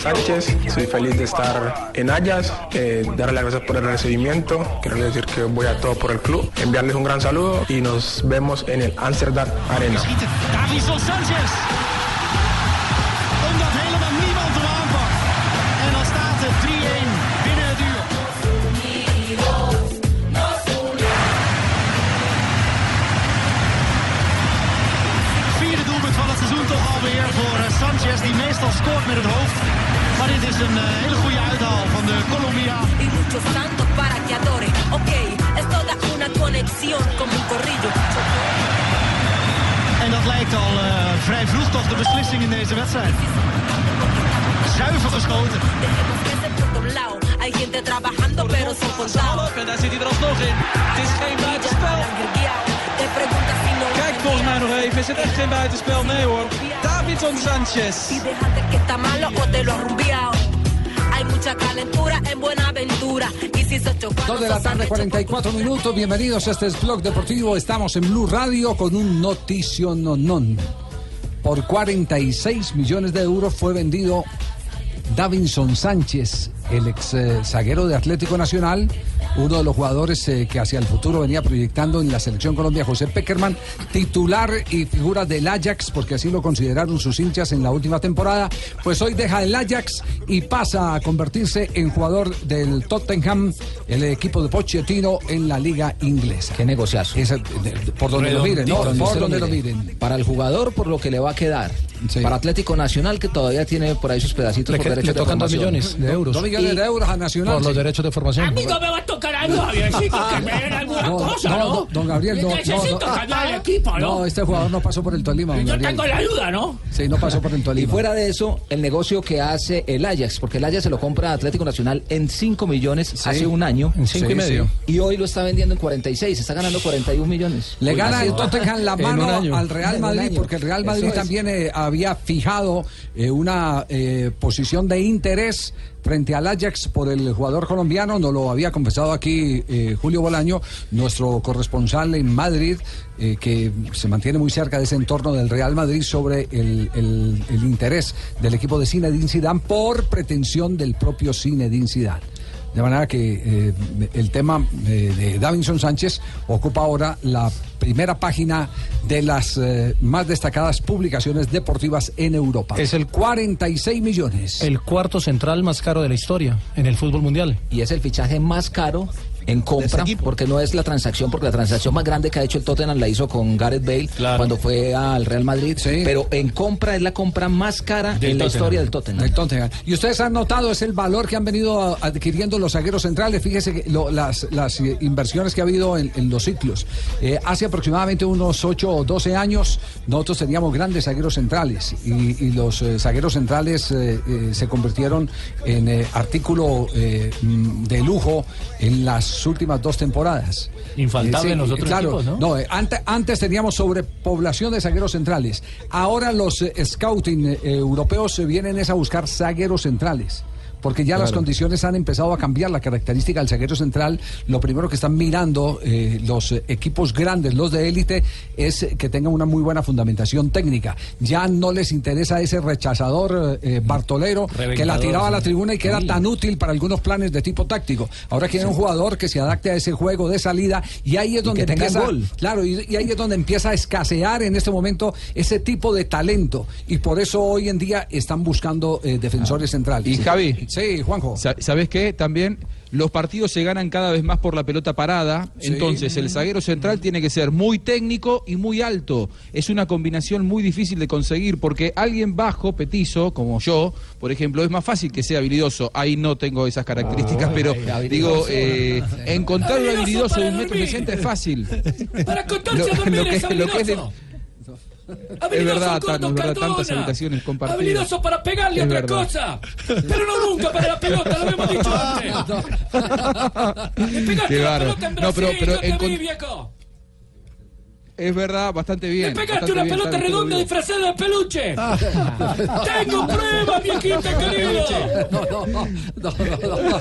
Sánchez, soy feliz de estar en Ayas, eh, darle las gracias por el recibimiento, quiero decir que voy a todo por el club, enviarles un gran saludo y nos vemos en el Amsterdam Arena. Davinson Sanchez. Omdat helemaal niemand hem aanpakt. En dan staat het 3-1 binnen het uur. Vierde doelpunt van het seizoen toch alweer voor Sanchez, die meestal scoort met het hoofd. Dit is een eh, hele goede uithaal van de Colombiaan. y para que adore. Ok, es toda una conexión como un corrillo. En dat lijkt al eh, vrij vroeg toch de beslissing in deze wedstrijd. Zuiver geschoten. Hay gente trabajando, pero son daar zit hij er alsnog in. Het is geen buitenspel. Is het echt geen buitenspel? Nee hoor. Davidson Sanchez. Y déjate que está malo o te lo ha rumbiado. Hay mucha calentura en Buenaventura. Y si se chocan 2 de la tarde, 44 minutos. Bienvenidos a este es Blog Deportivo. Estamos en Blue Radio con un noticio non. Por 46 millones de euros fue vendido Davinson Sánchez, el ex eh, zaguero de Atlético Nacional, uno de los jugadores eh, que hacia el futuro venía proyectando en la selección Colombia, José Peckerman, titular y figura del Ajax, porque así lo consideraron sus hinchas en la última temporada. Pues hoy deja el Ajax y pasa a convertirse en jugador del Tottenham, el equipo de Pochettino en la liga inglesa. Qué negociazo. Esa- de- de- por donde lo miren, ¿no? Por donde Por lo miren. Para el jugador, por lo que le va a quedar. Sí. Para Atlético Nacional, que todavía tiene por ahí sus pedacitos Le, por derechos le de tocan dos formación. millones de euros Dos millones de euros a Nacional. por los derechos de formación. me va a tocar algo, Javiercito, que me den alguna No, cosa, no, ¿no? no, don Gabriel, no, no, Necesito no. cambiar el equipo, ¿no? No, este jugador no pasó por el Tolima, don Yo Gabriel. tengo la duda, ¿no? Sí, no pasó por el Y Tolima. fuera de eso, el negocio que hace el Ajax, porque el Ajax se lo compra a Atlético Nacional en 5 millones hace un año. En cinco Sí, y medio. sí. Y hoy lo está vendiendo en 46, está ganando 41 millones. Le Uy, gana el. Tottenham la mano al Real Madrid, porque el Real Madrid también eh, había fijado eh, una eh, posición de interés frente al Ajax por el jugador colombiano, nos lo había confesado aquí eh, Julio Bolaño, nuestro corresponsal en Madrid, eh, que se mantiene muy cerca de ese entorno del Real Madrid sobre el, el- interés del equipo de Zinedine Zidane por pretensión del propio Zinedine Zidane. De manera que eh, el tema eh, de Davinson Sánchez ocupa ahora la primera página de las eh, más destacadas publicaciones deportivas en Europa. Es el- 46 millones. El cuarto central más caro de la historia en el fútbol mundial. Y es el fichaje más caro en compra, porque no es la transacción, porque la transacción más grande que ha hecho el Tottenham la hizo con Gareth Bale cuando fue al Real Madrid, Sí. pero en compra es la compra más cara en la historia del Tottenham. Del Tottenham. Y ustedes han notado es el valor que han venido adquiriendo los zagueros centrales. Fíjese que lo- las, las inversiones que ha habido en, en los ciclos. Eh, hace aproximadamente unos 8 o 12 años nosotros teníamos grandes zagueros centrales y, y los eh, zagueros centrales eh, eh, se convirtieron en artículo mm, de lujo en las últimas dos temporadas. Infaltable en los otros claro, equipos, ¿no? No, eh, ante- antes teníamos sobrepoblación de zagueros centrales. Ahora los eh, scouting eh, europeos se vienen es a buscar zagueros centrales. Porque ya las condiciones han empezado a cambiar la característica del zaguero central. Lo primero que están mirando eh, los equipos grandes, los de élite, es que tengan una muy buena fundamentación técnica. Ya no les interesa ese rechazador eh, eh, Bartolero que la tiraba a la tribuna y que era tan útil para algunos planes de tipo táctico. Ahora quieren un jugador que se adapte a ese juego de salida y ahí es donde empieza, gol. claro, y, y ahí es donde empieza a escasear en este momento ese tipo de talento y por eso hoy en día están buscando eh, defensores centrales. Y Javi, Sí, Juanjo. sa- ¿sabes qué? También los partidos se ganan cada vez más por la pelota parada, entonces el zaguero central tiene que ser muy técnico y muy alto. Es una combinación muy difícil de conseguir porque alguien bajo, petizo, como yo, por ejemplo, es más fácil que sea habilidoso. Ahí no tengo esas características, pero digo, eh, encontrar un habilidoso de un metro sesenta es fácil. Para contarse Lo- a dormir lo que- es lo que es de-. Es verdad, Tano, es verdad, tantas habitaciones compartidas. Habilidoso para pegarle Es otra verdad. cosa. Pero no nunca para la pelota, lo hemos dicho antes. Le pegaste Qué la pelota en No, pero- Brasil, pero no te encon- vi, viejo. Es verdad, bastante bien. Le pegaste una bien, pelota redonda disfrazada de peluche. Tengo pruebas, viejito querido. No, no, no, no, no, no.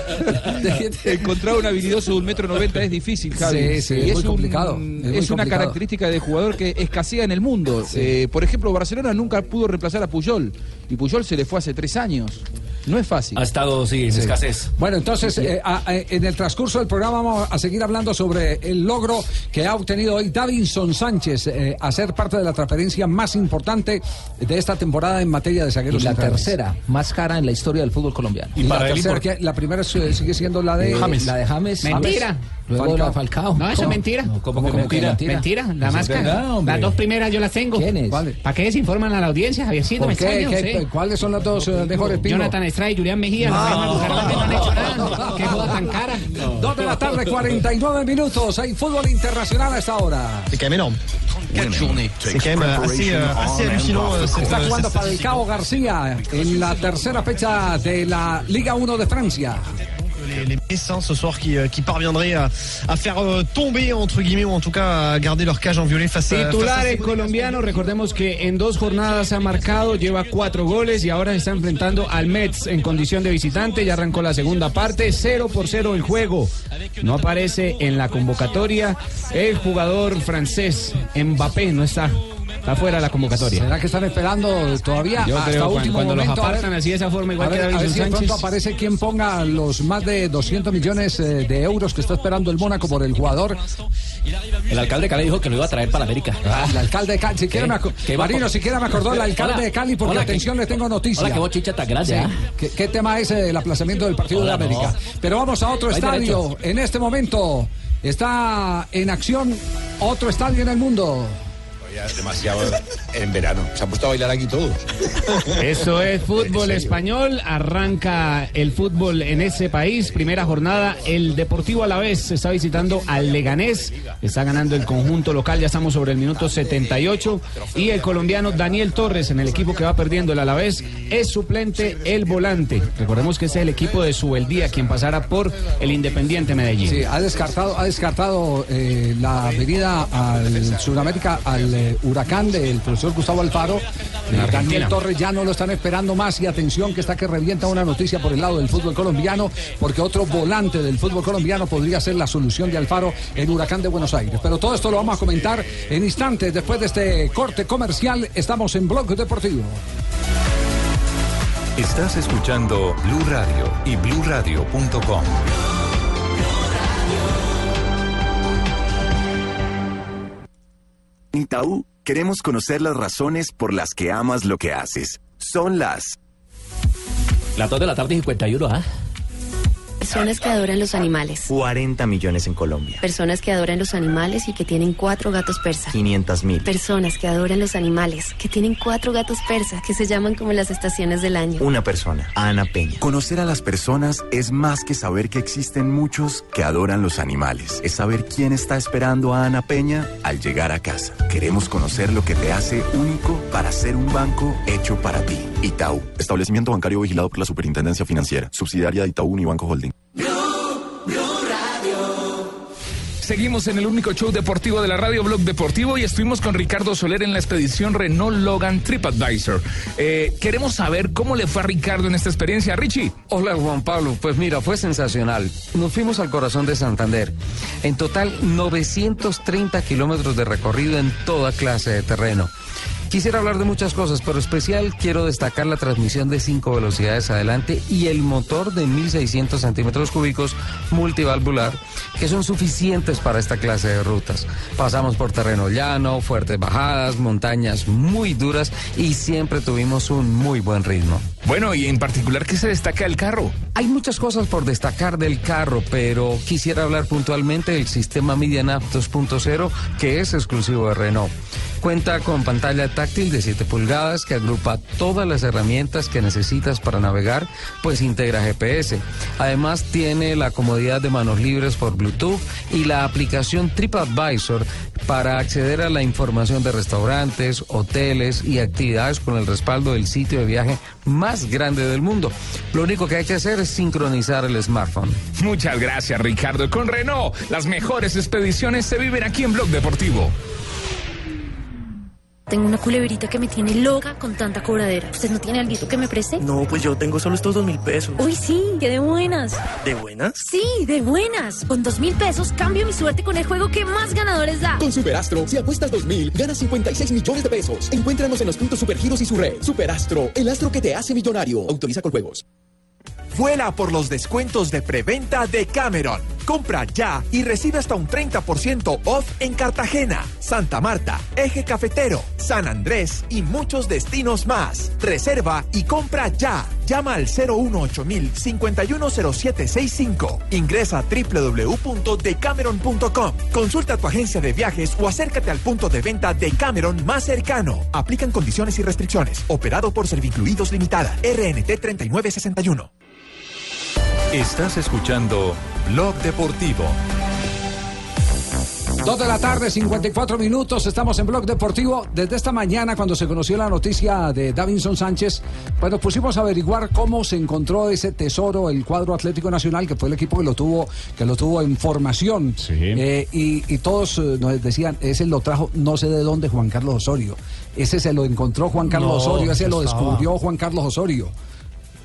Encontrar un habilidoso de un metro noventa es difícil, Javi. Sí, sí, Y es muy un- complicado, es Es, muy una complicado. característica de jugador que escasea en el mundo. Eh, por ejemplo, Barcelona nunca pudo reemplazar a Puyol. Y Puyol se le fue hace tres años. No es fácil. Ha estado, sí, en Sí. escasez. Bueno, entonces, eh, a- a- en el transcurso del programa vamos a seguir hablando sobre el logro que ha obtenido hoy Davinson Sánchez eh, a ser parte de la transferencia más importante de esta temporada en materia de Y zagueros la centrales. tercera más cara en la historia del fútbol colombiano. Y la tercera, que la primera sigue siendo la de James. La de James. Mentira. James. Luego la de Falcao. No, eso es ¿Cómo? mentira. No, ¿Cómo que mentira? Mentira, la Eso más es verdad, cara. hombre. Las dos primeras yo las tengo. ¿Quiénes? ¿Para qué desinforman a la audiencia, Javiercito? ¿Por Me qué? extraña, ¿Qué-. ¿Cuáles son las dos eh, mejores Pingo? Jonathan Estrada y Julián Mejía. No han hecho nada. Qué joda tan cara. Dos de la tarde, 49 minutos. Hay fútbol internacional a esta hora. C'est quand même énorme. C'est quand même assez, euh, assez hallucinant. Está jugando Falcao García en la tercera fecha de la Liga 1 de Francia. Les, les Messins ce soir qui, euh, qui parviendraient à, à faire euh, tomber entre guillemets ou en tout cas à garder leur cage en violet face à, face Titular à el colombiano, recordemos que en dos jornadas ha marcado, lleva cuatro goles y ahora se está enfrentando al Mets en condición de visitante. Ya arrancó la segunda parte, 0 por 0 el juego. No aparece en la convocatoria el jugador francés Mbappé, no está. Está fuera la convocatoria. ¿Será que están esperando todavía Yo hasta creo cuando- último cuando los momento? Ver- apartan así de esa forma, igual a ver, que a ver si de pronto aparece quien ponga los más de 200 millones eh, de euros que está esperando el Mónaco por el jugador. El alcalde de Cali dijo que lo iba a traer para América. Ah, el alcalde de Cali, siquiera ¿Qué? me aco- ¿Qué va Marino, por- siquiera me acordó el alcalde Hola. de Cali porque Hola, atención, ¿qué- le tengo noticia. Hola, tan grande, Sí. ¿ah? ¿Qué, qué tema es el aplazamiento del partido Hola, de América? no. Pero vamos a otro No estadio. En este momento está en acción otro estadio en el mundo. Demasiado en verano. Se han puesto a bailar aquí todos. Eso es fútbol español. Arranca el fútbol en ese país. Primera jornada. El Deportivo Alavés está visitando al Leganés. Está ganando el conjunto local. Ya estamos sobre el minuto 78. Y el colombiano Daniel Torres en el equipo que va perdiendo el Alavés es suplente el volante. Recordemos que ese es el equipo de Subeldía quien pasará por el Independiente Medellín. Sí, ha descartado, ha descartado eh, la venida al Sudamérica al eh, huracán del profesor Gustavo Alfaro. Eh. Daniel Torres ya no lo están esperando más y atención que está que revienta una noticia por el lado del fútbol colombiano porque otro volante del fútbol colombiano podría ser la solución de Alfaro en Huracán de Buenos Aires. Pero todo esto lo vamos a comentar en instantes después de este corte comercial. Estamos en Blog Deportivo. Estás escuchando Blue Radio y bluradio.com. En Itaú queremos conocer las razones por las que amas lo que haces. Son las Las 2 de la tarde y 51, ¿ah? Personas que adoran los animales. 40 millones en Colombia. Personas que adoran los animales y que tienen cuatro gatos persas. 500 mil. Personas que adoran los animales, que tienen cuatro gatos persas, que se llaman como las estaciones del año. Una persona, Ana Peña. Conocer a las personas es más que saber que existen muchos que adoran los animales. Es saber quién está esperando a Ana Peña al llegar a casa. Queremos conocer lo que te hace único para ser un banco hecho para ti. Itaú, establecimiento bancario vigilado por la Superintendencia Financiera, subsidiaria de Itaú y Banco Holding. Seguimos en el único show deportivo de la radio Blog Deportivo y estuvimos con Ricardo Soler en la expedición Renault Logan TripAdvisor. Eh, queremos saber cómo le fue a Ricardo en esta experiencia. Richie. Hola Juan Pablo, pues mira, fue sensacional. Nos fuimos al corazón de Santander. En total 930 kilómetros de recorrido en toda clase de terreno. Quisiera hablar de muchas cosas, pero especial quiero destacar la transmisión de cinco velocidades adelante y el motor de 1600 centímetros cúbicos multivalvular, que son suficientes para esta clase de rutas. Pasamos por terreno llano, fuertes bajadas, montañas muy duras y siempre tuvimos un muy buen ritmo. Bueno, y en particular, ¿qué se destaca del carro? Hay muchas cosas por destacar del carro, pero quisiera hablar puntualmente del sistema MediaNav 2.0, que es exclusivo de Renault. Cuenta con pantalla táctil de 7 pulgadas que agrupa todas las herramientas que necesitas para navegar, pues integra GPS. Además tiene la comodidad de manos libres por Bluetooth y la aplicación TripAdvisor para acceder a la información de restaurantes, hoteles y actividades con el respaldo del sitio de viaje más grande del mundo. Lo único que hay que hacer es sincronizar el smartphone. Muchas gracias, Ricardo. Con Renault, las mejores expediciones se viven aquí en Blog Deportivo. Tengo una culebrita que me tiene loca con tanta cobradera. ¿Usted no tiene algo que me preste? No, pues yo tengo solo estos dos mil pesos. Uy, sí, que de buenas. ¿De buenas? Sí, de buenas. Con dos mil pesos cambio mi suerte con el juego que más ganadores da. Con Superastro, si apuestas 2000, ganas 56 millones de pesos. Encuéntranos en los puntos Supergiros y su red. Superastro, el astro que te hace millonario. Autoriza con juegos. Vuela por los descuentos de preventa de Cameron. Compra ya y recibe hasta un 30% off en Cartagena, Santa Marta, Eje Cafetero, San Andrés y muchos destinos más. Reserva y compra ya. Llama al 018 510765. Ingresa a www.decameron.com. Consulta tu agencia de viajes o acércate al punto de venta de Cameron más cercano. Aplican condiciones y restricciones. Operado por Servincluidos Limitada. RNT 3961. Estás escuchando Blog Deportivo. Dos de la tarde, 54 minutos. Estamos en Blog Deportivo. Desde esta mañana, cuando se conoció la noticia de Davinson Sánchez, pues nos pusimos a averiguar cómo se encontró ese tesoro, el cuadro Atlético Nacional, que fue el equipo que lo tuvo, que lo tuvo en formación. Eh, y, y todos eh, nos decían, ese lo trajo no sé de dónde Juan Carlos Osorio. Ese se lo encontró Juan Carlos No, Osorio, ese lo descubrió Juan Carlos Osorio.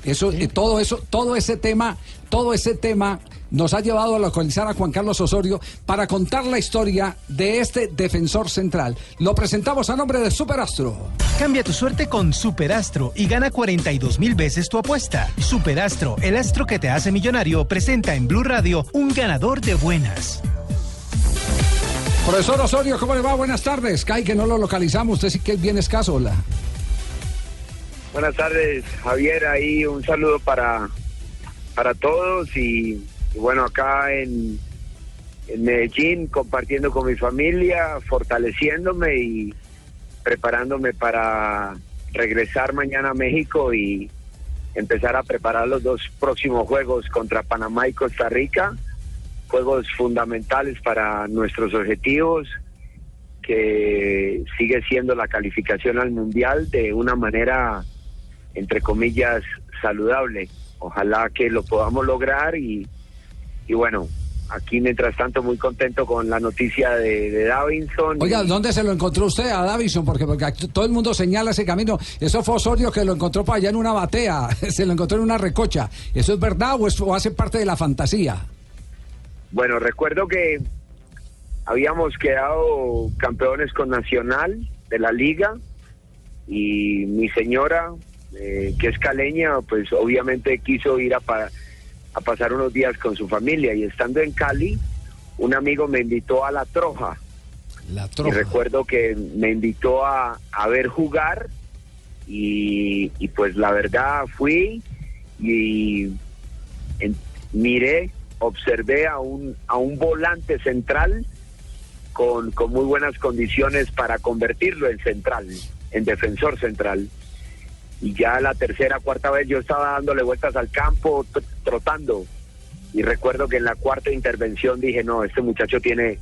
Eso, eh, todo eso, todo ese tema, todo ese tema nos ha llevado a localizar a Juan Carlos Osorio para contar la historia de este defensor central. Lo presentamos a nombre de Superastro. Cambia tu suerte con Superastro y gana 42 mil veces tu apuesta. Superastro, el astro que te hace millonario, presenta en Blue Radio un ganador de buenas. Profesor Osorio, ¿cómo le va? Buenas tardes. Kai, que no lo localizamos. Usted sí que es bien escaso. Hola. Buenas tardes, Javier. Ahí un saludo para, para todos y, y bueno, acá en, en Medellín compartiendo con mi familia, fortaleciéndome y preparándome para regresar mañana a México y empezar a preparar los dos próximos juegos contra Panamá y Costa Rica, juegos fundamentales para nuestros objetivos, que sigue siendo la calificación al Mundial de una manera entre comillas, saludable. Ojalá que lo podamos lograr y, y bueno, aquí mientras tanto muy contento con la noticia de, de Davinson. Oiga, ¿dónde se lo encontró usted a Davison? Porque, porque todo el mundo señala ese camino. Eso fue Osorio que lo encontró para allá en una batea. Se lo encontró en una recocha. ¿Eso es verdad o, es- o hace parte de la fantasía? Bueno, recuerdo que habíamos quedado campeones con Nacional de la liga y mi señora, eh, que es caleña, pues obviamente quiso ir a, pa- a pasar unos días con su familia y estando en Cali, un amigo me invitó a La Troja. La Y recuerdo que me invitó a, a ver jugar y, y pues la verdad fui y en- miré, observé a un, a un volante central con, con muy buenas condiciones para convertirlo en central, en defensor central. Y ya la tercera, cuarta vez yo estaba dándole vueltas al campo, tr- trotando. Y recuerdo que en la cuarta intervención dije, no, este muchacho tiene,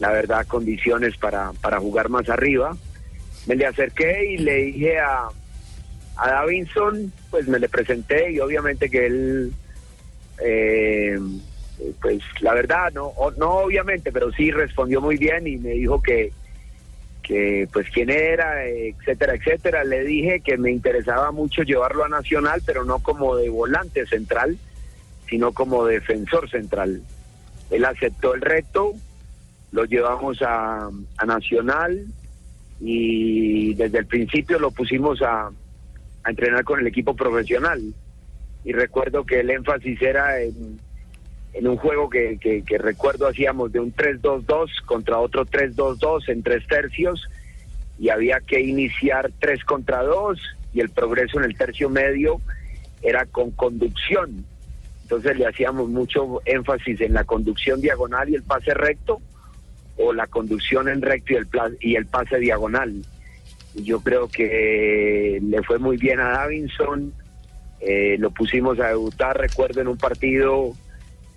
la verdad, condiciones para, para jugar más arriba. Me le acerqué y le dije a, a Davinson, pues me le presenté y obviamente que él, eh, pues la verdad, no, no obviamente, pero sí respondió muy bien y me dijo que, que pues quién era, etcétera, etcétera. Le dije que me interesaba mucho llevarlo a Nacional, pero no como de volante central, sino como defensor central. Él aceptó el reto, lo llevamos a, a Nacional y desde el principio lo pusimos a, a entrenar con el equipo profesional. Y recuerdo que el énfasis era en, en un juego que, que, recuerdo hacíamos de un 3-2-2 contra otro 3-2-2 en tres tercios y había que iniciar tres contra dos y el progreso en el tercio medio era con conducción. Entonces le hacíamos mucho énfasis en la conducción diagonal y el pase recto o la conducción en recto y el, y el pase diagonal. Yo creo que le fue muy bien a Davinson, eh, lo pusimos a debutar, recuerdo, en un partido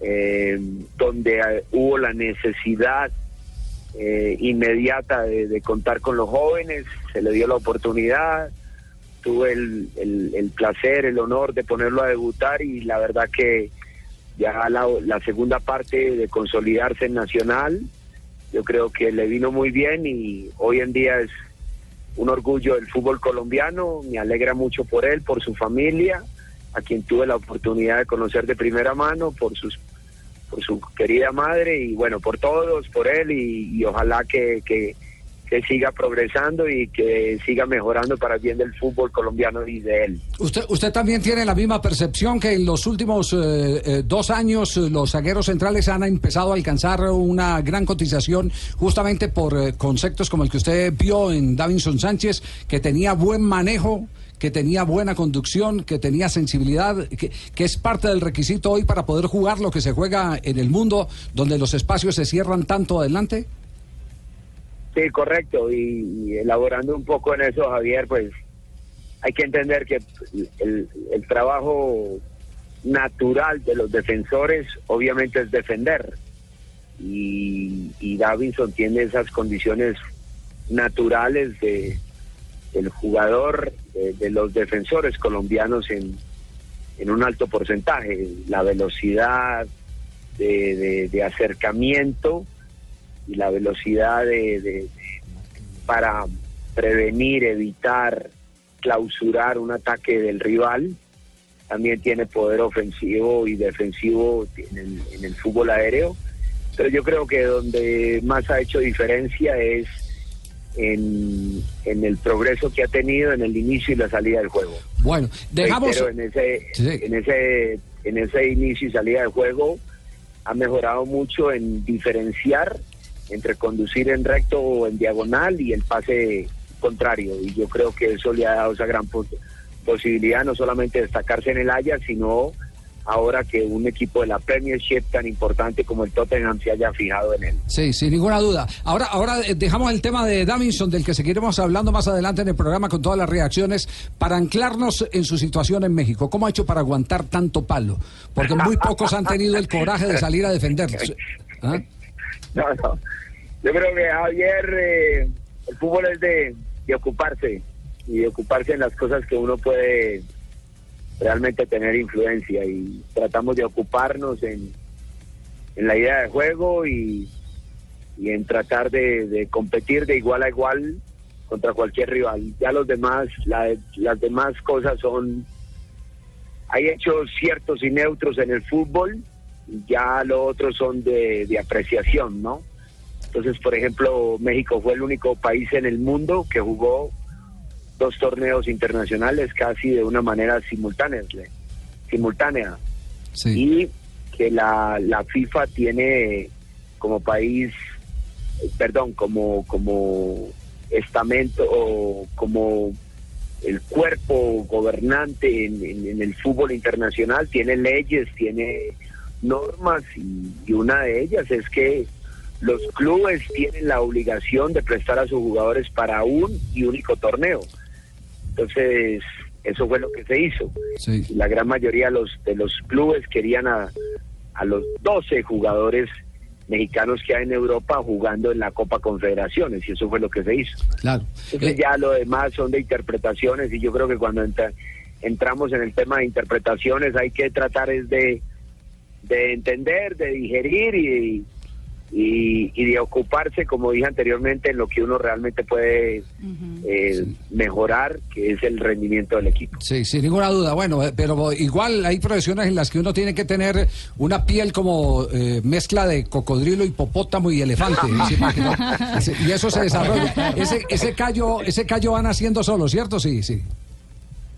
eh, donde eh, hubo la necesidad eh, inmediata de, contar con los jóvenes, se le dio la oportunidad, tuve el, el- el placer, el honor de ponerlo a debutar y la verdad que ya la, la segunda parte de consolidarse en Nacional, yo creo que le vino muy bien y hoy en día es un orgullo del fútbol colombiano, me alegra mucho por él, por su familia, a quien tuve la oportunidad de conocer de primera mano, por sus por su querida madre y bueno, por todos, por él y, y ojalá que, que, siga progresando y que siga mejorando para el bien del fútbol colombiano y de él. ¿Usted, usted también tiene la misma percepción que en los últimos eh, eh, dos años eh, los zagueros centrales han empezado a alcanzar una gran cotización justamente por eh, conceptos como el que usted vio en Davinson Sánchez, que tenía buen manejo, que tenía buena conducción, que tenía sensibilidad, que, que es parte del requisito hoy para poder jugar lo que se juega en el mundo, donde los espacios se cierran tanto adelante? Sí, correcto. Y, elaborando un poco en eso, Javier, pues hay que entender que el, el trabajo natural de los defensores obviamente es defender. Y, y Davinson tiene esas condiciones naturales de del jugador, de, los defensores colombianos en, en un alto porcentaje. La velocidad de, de- acercamiento y la velocidad de, para prevenir, evitar, clausurar un ataque del rival. También tiene poder ofensivo y defensivo en el, en el fútbol aéreo. Pero yo creo que donde más ha hecho diferencia es en, en el progreso que ha tenido en el inicio y la salida del juego. Bueno, dejamos... En ese, en ese, en ese inicio y salida del juego ha mejorado mucho en diferenciar entre conducir en recto o en diagonal y el pase contrario. Y yo creo que eso le ha dado esa gran pos- posibilidad no solamente de destacarse en el Ajax, sino ahora que un equipo de la Premiership tan importante como el Tottenham se haya fijado en él. Sí, sin ninguna duda. Ahora, ahora eh, dejamos el tema de Davinson, del que seguiremos hablando más adelante en el programa con todas las reacciones, para anclarnos en su situación en México. ¿Cómo ha hecho para aguantar tanto palo? Porque muy pocos han tenido el coraje de salir a defender. ¿Ah? No, no. Yo creo que Javier, eh, el fútbol es de, de ocuparse y de ocuparse en las cosas que uno puede realmente tener influencia y tratamos de ocuparnos en, en la idea de juego y, y en tratar de, competir de igual a igual contra cualquier rival. Ya los demás, la- las demás cosas son, hay hechos ciertos y neutros en el fútbol, ya lo otro son de, de apreciación, ¿no? Entonces, por ejemplo, México fue el único país en el mundo que jugó dos torneos internacionales casi de una manera simultánea. simultánea. Y que la, la FIFA tiene como país, eh, perdón, como, como estamento o como el cuerpo gobernante en, en- en el fútbol internacional, tiene leyes, tiene normas y, y una de ellas es que los clubes tienen la obligación de prestar a sus jugadores para un y único torneo. Entonces, eso fue lo que se hizo. La gran mayoría de los, de los clubes querían a, a los 12 jugadores mexicanos que hay en Europa jugando en la Copa Confederaciones y eso fue lo que se hizo. Claro. Entonces ya lo demás son de interpretaciones y yo creo que cuando entra- entramos en el tema de interpretaciones hay que tratar es de, de entender, de digerir y, y, y de ocuparse, como dije anteriormente, en lo que uno realmente puede eh, mejorar, que es el rendimiento del equipo. Sí, sin ninguna duda. Bueno, eh, pero igual hay profesiones en las que uno tiene que tener una piel como eh, mezcla de cocodrilo, hipopótamo y elefante. y eso se desarrolla. Ese, ese callo, ese callo van haciendo solo, ¿cierto? Sí, sí.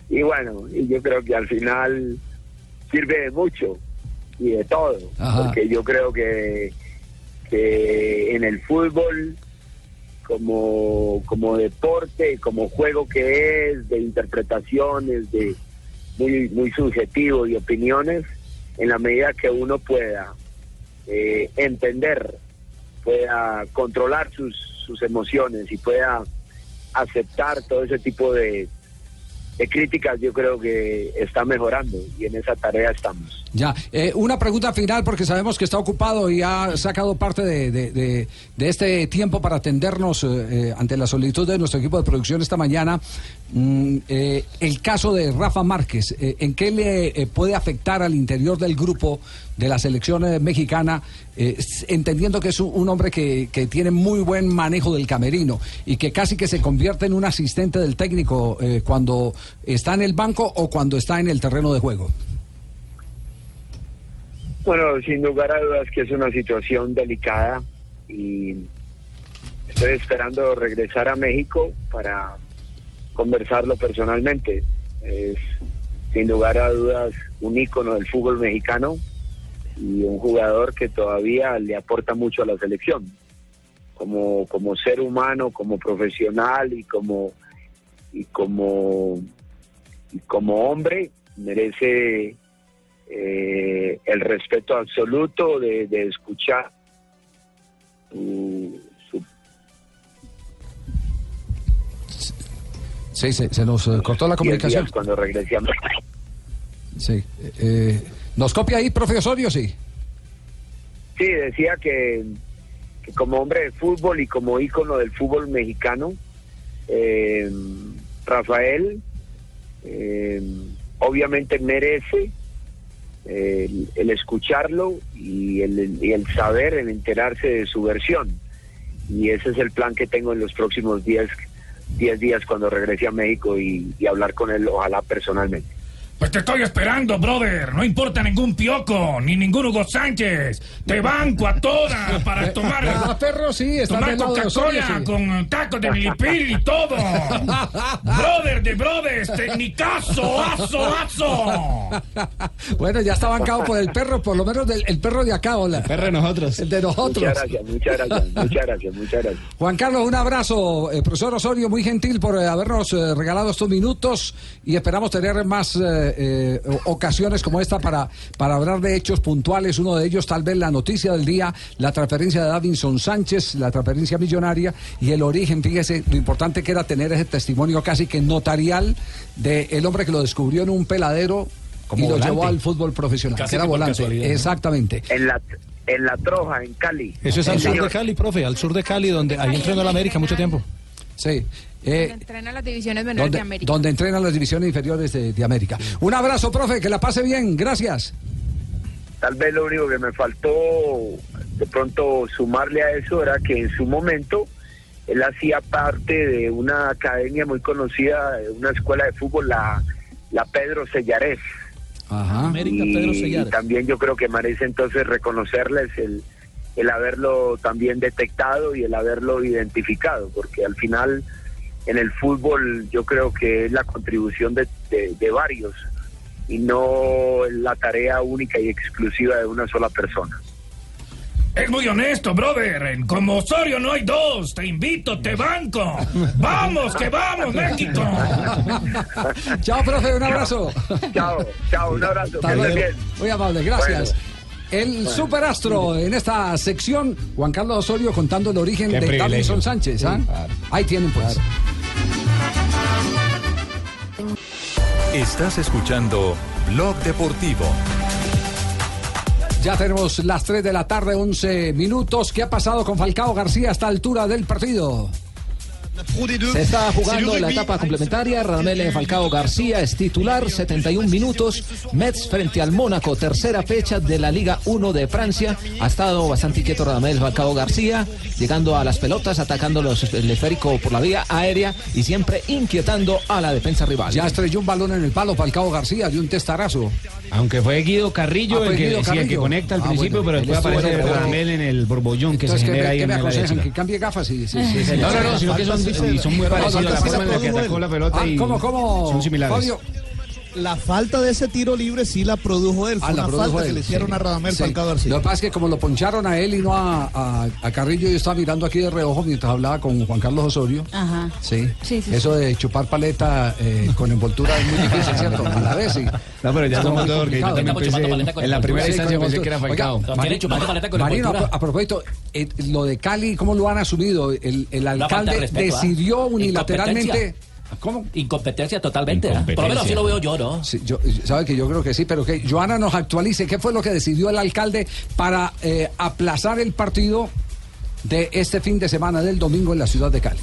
Y bueno, y yo creo que al final sirve de mucho y de todo, Ajá. porque yo creo que, que en el fútbol, como, como deporte, como juego que es, de interpretaciones, de muy, muy subjetivo y opiniones, en la medida que uno pueda eh, entender, pueda controlar sus, sus emociones y pueda aceptar todo ese tipo de, de críticas, yo creo que está mejorando y en esa tarea estamos. Ya, eh, una pregunta final porque sabemos que está ocupado y ha sacado parte de, de- este tiempo para atendernos eh, eh, ante la solicitud de nuestro equipo de producción esta mañana. Mm, el caso de Rafa Márquez, ¿en qué le puede afectar al interior del grupo de la selección eh, mexicana, eh, entendiendo que es un, un hombre que, que tiene muy buen manejo del camerino y que casi que se convierte en un asistente del técnico eh, cuando está en el banco o cuando está en el terreno de juego? Bueno, sin lugar a dudas que es una situación delicada y estoy esperando regresar a México para conversarlo personalmente. Es sin lugar a dudas un ícono del fútbol mexicano y un jugador que todavía le aporta mucho a la selección. Como, como ser humano, como profesional y como y como y como hombre merece eh, el respeto absoluto de, de escuchar su- su Sí, se, se nos eh, cortó la comunicación. cuando México. Sí. eh, ¿Nos copia ahí, profe Osorio? Sí. Sí, decía que, como hombre de fútbol y como ícono del fútbol mexicano, eh, Rafael eh, obviamente merece eh, el, escucharlo y el, saber, el enterarse de su versión. Y ese es el plan que tengo en los próximos 10 10 días cuando regrese a México y hablar con él, ojalá personalmente. Pues te estoy esperando, brother. No importa ningún pioco, ni ningún Hugo Sánchez. Te banco a todas para tomar. Ah, perro, sí, está tomar Coca-Cola sí. con tacos de milipil y todo. brother de brothers, tecnicazo, aso, aso. Bueno, ya está bancado por el perro, por lo menos del, el perro de acá, hola. El perro de nosotros. El de nosotros. Muchas gracias, muchas gracias, muchas gracias, muchas gracias. Juan Carlos, un abrazo. Eh, profesor Osorio, muy gentil por eh, habernos eh, regalado estos minutos y esperamos tener más eh, eh, ocasiones como esta para, para hablar de hechos puntuales. Uno de ellos, tal vez la noticia del día, la transferencia de Davinson Sánchez, la transferencia millonaria y el origen. Fíjese lo importante que era tener ese testimonio casi que notarial del hombre que lo descubrió en un peladero Como y lo llevó al fútbol profesional. Casi que era volante. Exactamente. En la, en la Troja, en Cali. Eso es al sur de. Cali, profe, al sur de Cali, donde ahí entrenó la América mucho tiempo. Sí. Eh, Entrena las divisiones menores de donde, América. donde entrenan las divisiones inferiores de, de América. Un abrazo, profe, que la pase bien, gracias. Tal vez lo único que me faltó de pronto sumarle a eso era que en su momento él hacía parte de una academia muy conocida, de una escuela de fútbol, la, la Pedro Sellares. Ajá. América y, Pedro y Sellares. también yo creo que merece entonces reconocerles el, el haberlo también detectado y el haberlo identificado, porque al final en el fútbol yo creo que es la contribución de, de- de varios y no la tarea única y exclusiva de una sola persona. Es muy honesto, brother. Como Osorio no hay dos. Te invito, te banco. Vamos, que vamos, México. Chao, profe, un abrazo. Chao, chao, un abrazo. Bien. Muy amable, gracias. El Bueno. superastro en esta sección, Juan Carlos Osorio contando el origen Qué de privilegio. Davinson Sánchez. ¿ah? Sí, claro. Ahí tienen pues. Estás escuchando Blog Deportivo. Ya tenemos las 3 de la tarde, 11 minutos. ¿Qué ha pasado con Falcao García a esta altura del partido? Se está jugando la etapa complementaria. Radamel Falcao García es titular, 71 minutos. Metz frente al Mónaco, tercera fecha de la Liga 1 de Francia. Ha estado bastante inquieto Radamel Falcao García, llegando a las pelotas, atacando los, el esférico por la vía aérea y siempre inquietando a la defensa rival. Ya estrelló un balón en el palo Falcao García de un testarazo. Aunque fue Guido Carrillo, Ah, el, que, Guido sí, el que conecta al Ah, principio, bueno, pero después aparece en el Radamel en el borbollón que se ¿qué genera ahí qué en me la. ¿Que cambie gafas? Sí, sí, Sí, sí. no, no, no, sino que son, y son muy parecidos la forma en la que atacó la pelota Ah, y ¿Cómo, cómo? son similares. La falta de ese tiro libre sí la produjo él. Fue Ah, la una produjo falta que él, le hicieron sí. a Radamel Sí. Falcao García. Lo que pasa es que como lo poncharon a él y no a, a- a Carrillo, yo estaba mirando aquí de reojo mientras hablaba con Juan Carlos Osorio. Ajá. Sí. Sí, sí, Eso de chupar paleta eh, con envoltura es muy difícil, ¿cierto? A la vez, sí. No, pero ya Es somos muy dos, porque yo también Estamos pensé en- paleta con en la primera Sí, instancia pensé que era. Falcao. Marino, envoltura. a, a propósito, eh, lo de Cali, ¿cómo lo han asumido? El, alcalde ¿ah? decidió unilateralmente... ¿Cómo? Incompetencia totalmente. ¿ah? Por lo menos así lo veo yo, ¿no? Sí, yo, sabe que yo creo que sí, pero que Joana nos actualice qué fue lo que decidió el alcalde para eh, aplazar el partido de este fin de semana del domingo en la ciudad de Cali.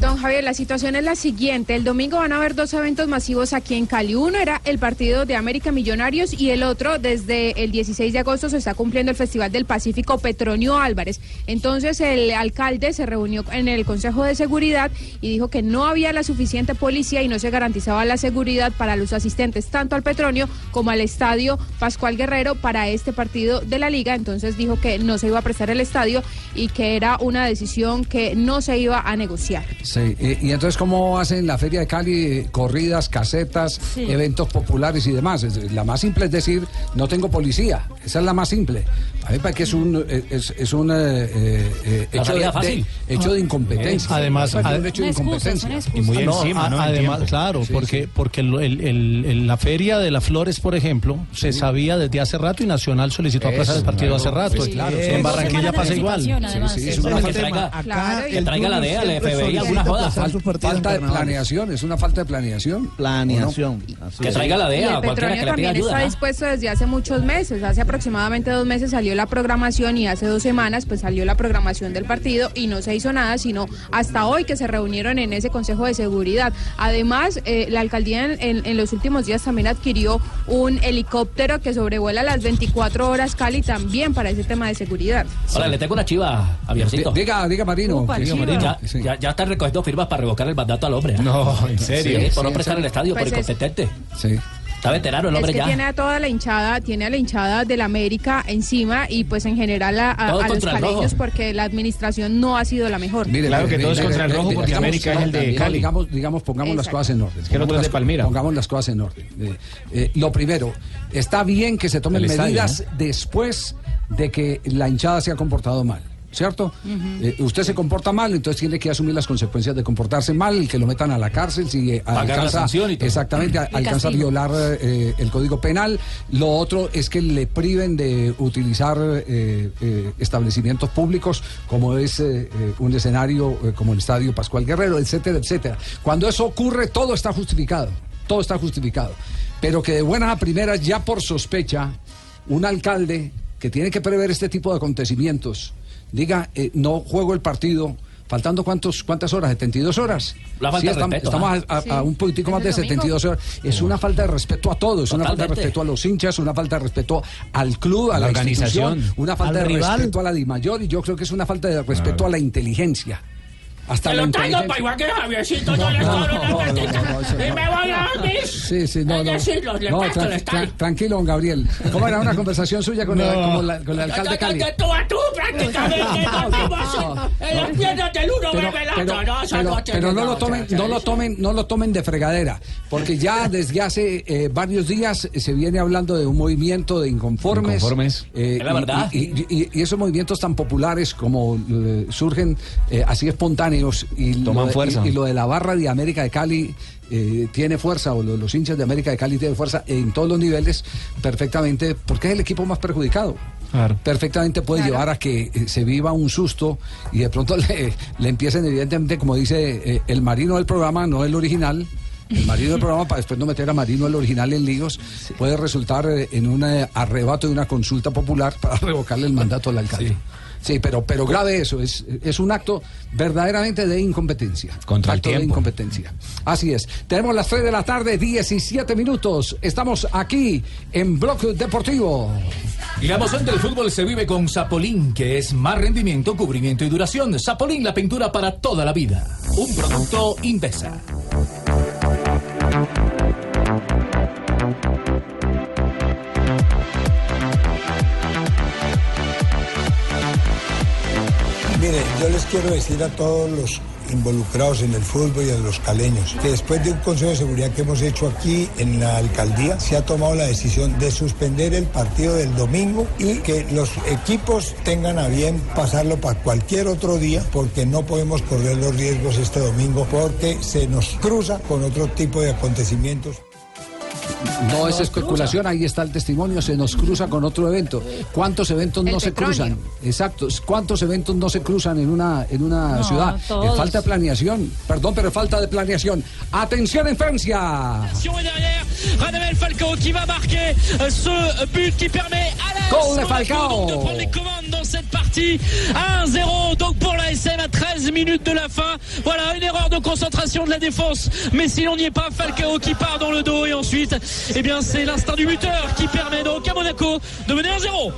Don Javier, la situación es la siguiente. El domingo van a haber dos eventos masivos aquí en Cali. Uno era el partido de América Millonarios y el otro, desde el 16 de agosto, se está cumpliendo el Festival del Pacífico Petronio Álvarez. Entonces, el alcalde se reunió en el Consejo de Seguridad y dijo que no había la suficiente policía y no se garantizaba la seguridad para los asistentes, tanto al Petronio como al estadio Pascual Guerrero, para este partido de la liga. Entonces, dijo que no se iba a prestar el estadio y que era una decisión que no se iba a negociar. Sí, y, y entonces, ¿cómo hacen la Feria de Cali? Corridas, casetas, Sí. eventos populares y demás. La más simple es decir, no tengo policía. Esa es la más simple. A parece que es un, eh, es, es un eh, eh, hecho, de, salida de- fácil. hecho de incompetencia. Además, Me parece ad- un hecho de excusa, incompetencia. Y muy encima, Además, claro, Sí, porque, sí. porque el- el- el- el- la feria de las flores, por ejemplo, se sabía desde hace rato y Nacional solicitó aplazar el Eso, partido claro, hace rato. sí, claro, en. Barranquilla pasa igual. además. Es Eso una que falta, traiga, Acá que traiga la DEA, la FBI, alguna joda. aplazar sus partidos falta de planeación, es una falta de planeación. Planeación. Que traiga la Y DEA el o cualquiera Petronio que le pida también ayuda. está ¿no? dispuesto desde hace muchos meses. Hace aproximadamente dos meses salió la programación y hace dos semanas pues salió la programación del partido y no se hizo nada, sino hasta hoy que se reunieron en ese Consejo de Seguridad. Además, eh, la alcaldía en, en- en los últimos días también adquirió un helicóptero que sobrevuela las 24 horas Cali también para ese tema de seguridad. Ahora, le tengo una chiva a Biercito. Diga, diga Marino. Upa, Diga. Marino. Ya, Sí. ya, ya están recogiendo firmas para revocar el mandato al hombre. ¿ah? No, en serio. Sí, por no prestar el estadio, Pues por es- incompetente. Sí. Está veterano el Es hombre que ya. tiene a toda la hinchada, tiene a la hinchada de la América encima y pues en general a, a- Todo a los caleños porque la administración no ha sido la mejor. Mire, Claro mire, que todo es mire, contra el mire, rojo mire, porque digamos, América es el de no, Cali. Digamos, digamos pongamos las Exacto. cosas en orden. que el otro es de las- Palmira. Pongamos las cosas en orden. Eh, eh, lo primero, está bien que se tomen El estadio, medidas después de que la hinchada se ha comportado mal. ¿Cierto? Eh, usted se comporta mal, entonces tiene que asumir las consecuencias de comportarse mal, que lo metan a la cárcel si eh, alcanza y exactamente El alcanza a violar eh, el código penal. Lo otro es que le priven de utilizar establecimientos públicos como es un escenario como el Estadio Pascual Guerrero, etcétera, etcétera. Cuando eso ocurre, todo está justificado. Todo está justificado. Pero que de buenas a primeras, ya por sospecha, un alcalde que tiene que prever este tipo de acontecimientos diga, eh, no juego el partido. Faltando cuántos, cuántas horas, 72 horas. La falta de estamos, respeto, estamos a, a- a Sí. un poquitico más de Desde el domingo. 72 horas. Es una falta de respeto a todo, es una falta de respeto a los hinchas, una falta de respeto al club, a la, la organización, una falta al de rival. respeto a la DIMAYOR y yo creo que es una falta de respeto a la inteligencia. Hasta traigo inteligencia. para igual que Javiercito, cobro una Y me voy a dormir. Sí, sí, no, Es no. decir, los le No, presto el tra- estadio. tra- tranquilo, don Gabriel. ¿Cómo era una conversación suya con, el, con la- con el alcalde Cali? De tú a tú, prácticamente. dormimos en las piernas del uno, pero, pero-. No, pero- pero lo tomen, no lo tomen, no lo tomen de fregadera, porque ya desde hace eh, varios días se viene hablando de un movimiento de inconformes. Inconformes. eh, Es la y- verdad. Y, y- y- y esos movimientos tan populares como eh, surgen eh, así espontáneos y lo, Toman de, fuerza. y- y lo de la barra de América de Cali eh, tiene fuerza, o lo- los hinchas de América de Cali tienen fuerza en todos los niveles perfectamente, porque es el equipo más perjudicado Claro. perfectamente puede Claro. llevar a que eh, se viva un susto y de pronto le, le empiecen, evidentemente, como dice eh, el marino del programa, no el original, El marido del programa, para después no meter a Marino el original en líos, puede resultar en un arrebato de una consulta popular para revocarle el mandato al alcalde. Sí, pero, pero grave eso, es, es un acto verdaderamente de incompetencia. Contra el acto de incompetencia. Así es. Tenemos las 3 de la tarde, 17 minutos. Estamos aquí en Bloque Deportivo. Y la emoción del fútbol se vive con Zapolín, que es más rendimiento, cubrimiento y duración. Zapolín, la pintura para toda la vida. Un producto Invesa. Mire, yo les quiero decir a todos los involucrados en el fútbol y a los caleños que después de un consejo de seguridad que hemos hecho aquí en la alcaldía se ha tomado la decisión de suspender el partido del domingo y que los equipos tengan a bien pasarlo para cualquier otro día porque no podemos correr los riesgos este domingo porque se nos cruza con otro tipo de acontecimientos. No es especulación, ahí está el testimonio, se nos cruza con otro evento. ¿Cuántos eventos El no se cruzan? Exacto, ¿cuántos eventos no se cruzan en una, en una No, ciudad? todos. Falta de planeación, perdón, pero falta de planeación. Atención en Francia. Radamel Falcao qui va marquer ce but qui permet à la Gol de Falcao. de prendre les commandes dans cette partie. 1-0 donc pour la SM à 13 minutes de la fin. Voilà une erreur de concentration de la défense. Mais si l'on n'y est pas, Falcao qui part dans le dos et ensuite, eh bien c'est l'instinct du buteur qui permet donc à Monaco de mener 1-0.